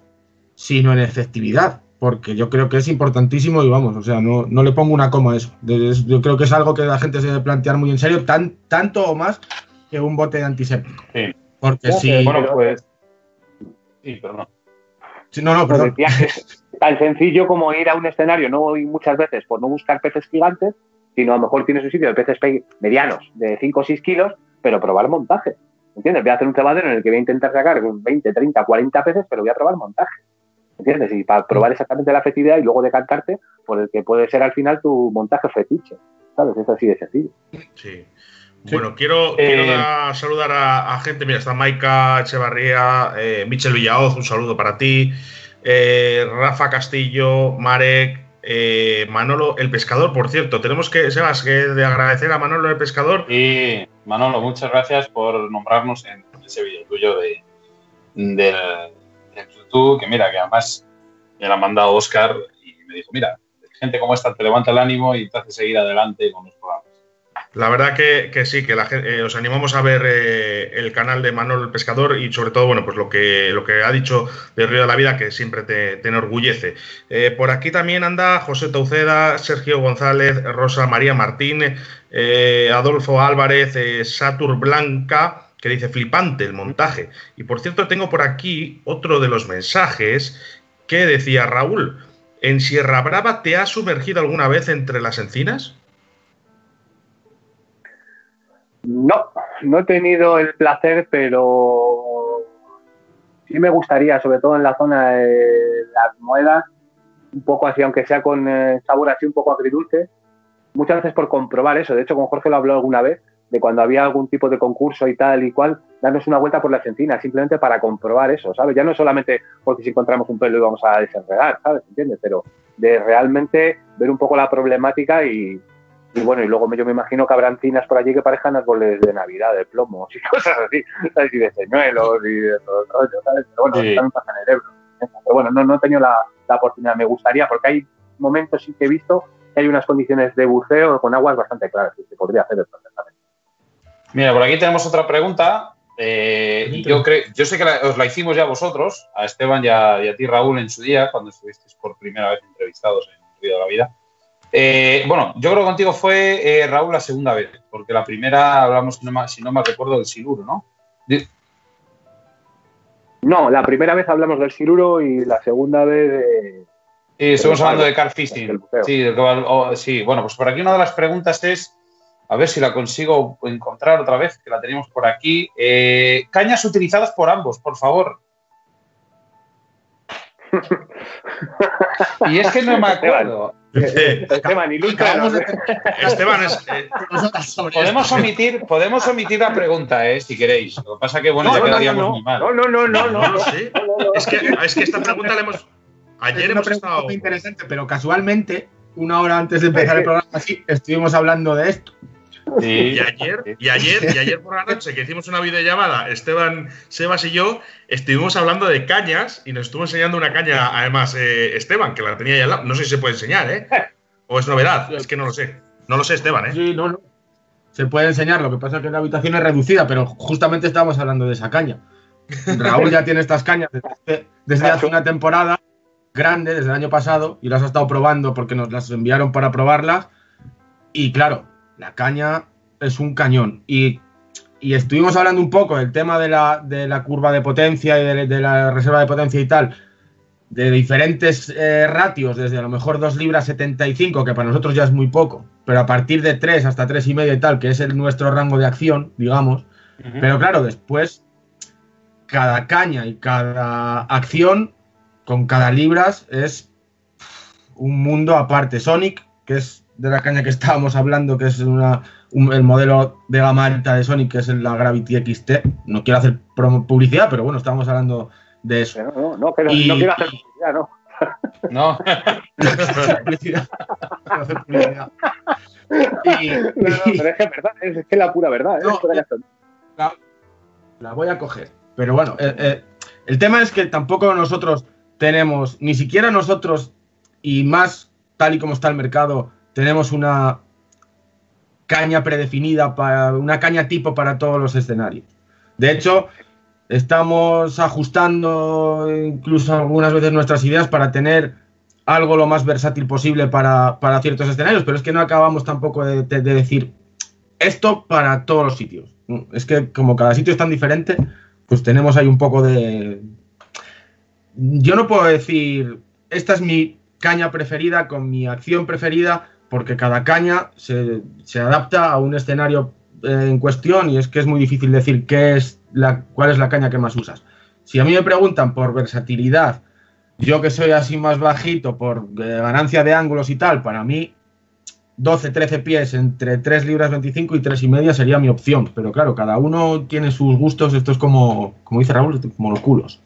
sino en efectividad, porque yo creo que es importantísimo y vamos, o sea, no, le pongo una coma a eso. Yo creo que es algo que la gente se debe plantear muy en serio, tan, tanto o más que un bote de antiséptico. Sí. Porque si... Bueno, pues... Sí, perdón. no, no, perdón. tan sencillo como ir a un escenario, no voy muchas veces por no buscar peces gigantes, sino a lo mejor tienes un sitio de peces medianos de 5 o 6 kilos, pero probar montaje. ¿Entiendes? Voy a hacer un cebadero en el que voy a intentar sacar 20, 30, 40 peces, pero voy a probar montaje. ¿Entiendes? Y para probar exactamente la efectividad y luego decantarte por el que puede ser al final tu montaje fetiche. ¿Sabes? Es así de sencillo. Sí. Bueno, quiero, saludar a, gente. Mira, está Maika Echevarría, Michel Villaoz, un saludo para ti. Rafa Castillo, Marek, Manolo el Pescador, por cierto. Tenemos que, Sebas, que de agradecer a Manolo el Pescador. Y Manolo, muchas gracias por nombrarnos en ese vídeo tuyo de, del, YouTube, que mira, que además me la ha mandado Oscar y me dijo, mira, gente como esta te levanta el ánimo y te hace seguir adelante con los programas. La verdad que, sí, que la, eh, os animamos a ver eh, el canal de Manuel el Pescador y sobre todo, bueno, pues lo que, lo que ha dicho de Río de la Vida, que siempre te, enorgullece. Eh, por aquí también anda José Tauceda, Sergio González, Rosa María Martín, Adolfo Álvarez, Satur Blanca, que dice flipante el montaje. Y por cierto, tengo por aquí otro de los mensajes que decía Raúl, ¿en Sierra Brava te has sumergido alguna vez entre las encinas? No, no he tenido el placer, pero sí me gustaría, sobre todo en la zona de las moedas, un poco así, aunque sea con eh, sabor así un poco agridulce, muchas veces por comprobar eso. De hecho, con Jorge lo habló alguna vez, de cuando había algún tipo de concurso y tal y cual, darnos una vuelta por las encinas, simplemente para comprobar eso, ¿sabes? Ya no solamente porque si encontramos un pelo y vamos a desenredar, ¿sabes? ¿Entiendes? Pero de realmente ver un poco la problemática y, bueno, y luego yo me imagino que habrá encinas por allí que parezcan árboles de Navidad, de plomos y cosas así, ¿sabes? Y de señuelos y de todo el rollo, ¿sabes? Pero bueno, también pasa en el Ebro. Pero bueno, no, no he tenido la, la oportunidad, me gustaría, porque hay momentos sí que he visto que hay unas condiciones de buceo con aguas bastante claras y se podría hacer perfectamente. Mira, por aquí tenemos otra pregunta. Eh, yo, creo, yo sé que os la hicimos ya vosotros, a Esteban y a, ti, Raúl, en su día, cuando estuvisteis por primera vez entrevistados en Río de la Vida. Eh, bueno, yo creo que contigo fue, eh, Raúl, la segunda vez, porque la primera hablamos, si no, mal, si no me recuerdo, del siluro, ¿no? No, la primera vez hablamos del siluro y la segunda vez de... Sí, estamos hablando de car fishing. Sí, sí, bueno, pues por aquí una de las preguntas es a ver si la consigo encontrar otra vez, que la tenemos por aquí. Eh, cañas utilizadas por ambos, por favor. y es que no me acuerdo. Esteban, ilústranos. Esteban, es, eh, podemos, omitir, podemos omitir la pregunta, eh, si queréis. Lo que pasa que, bueno, ya quedaríamos muy mal. No, no, no, no, no. no, sé. Es, que, es que esta pregunta la hemos... Ayer hemos estado... muy interesante, pero casualmente, una hora antes de empezar el programa, sí, estuvimos hablando de esto. Y ayer, y ayer, y ayer por la noche que hicimos una videollamada, Esteban, Sebas y yo, estuvimos hablando de cañas y nos estuvo enseñando una caña, además, eh, Esteban, que la tenía ahí al lado. No sé si se puede enseñar, ¿eh? O es novedad, es que no lo sé. No lo sé, Esteban, ¿eh? Sí, no, no. Se puede enseñar, lo que pasa es que la habitación es reducida, pero justamente estábamos hablando de esa caña. Raúl ya tiene estas cañas desde, desde hace una temporada grande, desde el año pasado, y las ha estado probando porque nos las enviaron para probarlas. Y claro, la caña es un cañón. Y, estuvimos hablando un poco del tema de la, curva de potencia y de, la reserva de potencia y tal, de diferentes eh, ratios, desde a lo mejor 2 libras 75, que para nosotros ya es muy poco, pero a partir de 3 hasta 3 y medio y tal, que es el, nuestro rango de acción, digamos. Pero claro, después, cada caña y cada acción con cada libras es un mundo aparte. Sonic, que es de la caña que estábamos hablando, que es una, el modelo de gama alta de Sonic, que es la Gravity XT. No quiero hacer publicidad, pero bueno, estábamos hablando de eso. no, no, no, quiero hacer publicidad, no. No. no publicidad. No hacer publicidad. Y, no, pero es que es verdad, es que la pura verdad. ¿eh? la, la, voy a coger. Pero bueno, eh, eh, el tema es que tampoco nosotros tenemos, ni siquiera nosotros, y más tal y como está el mercado, tenemos una caña predefinida, para una caña tipo para todos los escenarios. De hecho, estamos ajustando incluso algunas veces nuestras ideas para tener algo lo más versátil posible para, ciertos escenarios, pero es que no acabamos tampoco de, decir esto para todos los sitios. Es que como cada sitio es tan diferente, pues tenemos ahí un poco de... Yo no puedo decir, esta es mi caña preferida con mi acción preferida, porque cada caña se, adapta a un escenario eh, en cuestión y es que es muy difícil decir qué es la, cuál es la caña que más usas. Si a mí me preguntan por versatilidad, yo que soy así más bajito, por eh, ganancia de ángulos y tal, para mí 12, 13 pies entre 3 libras 25 y 3 y media sería mi opción. Pero claro, cada uno tiene sus gustos. Esto es como, como dice Raúl, como los culos.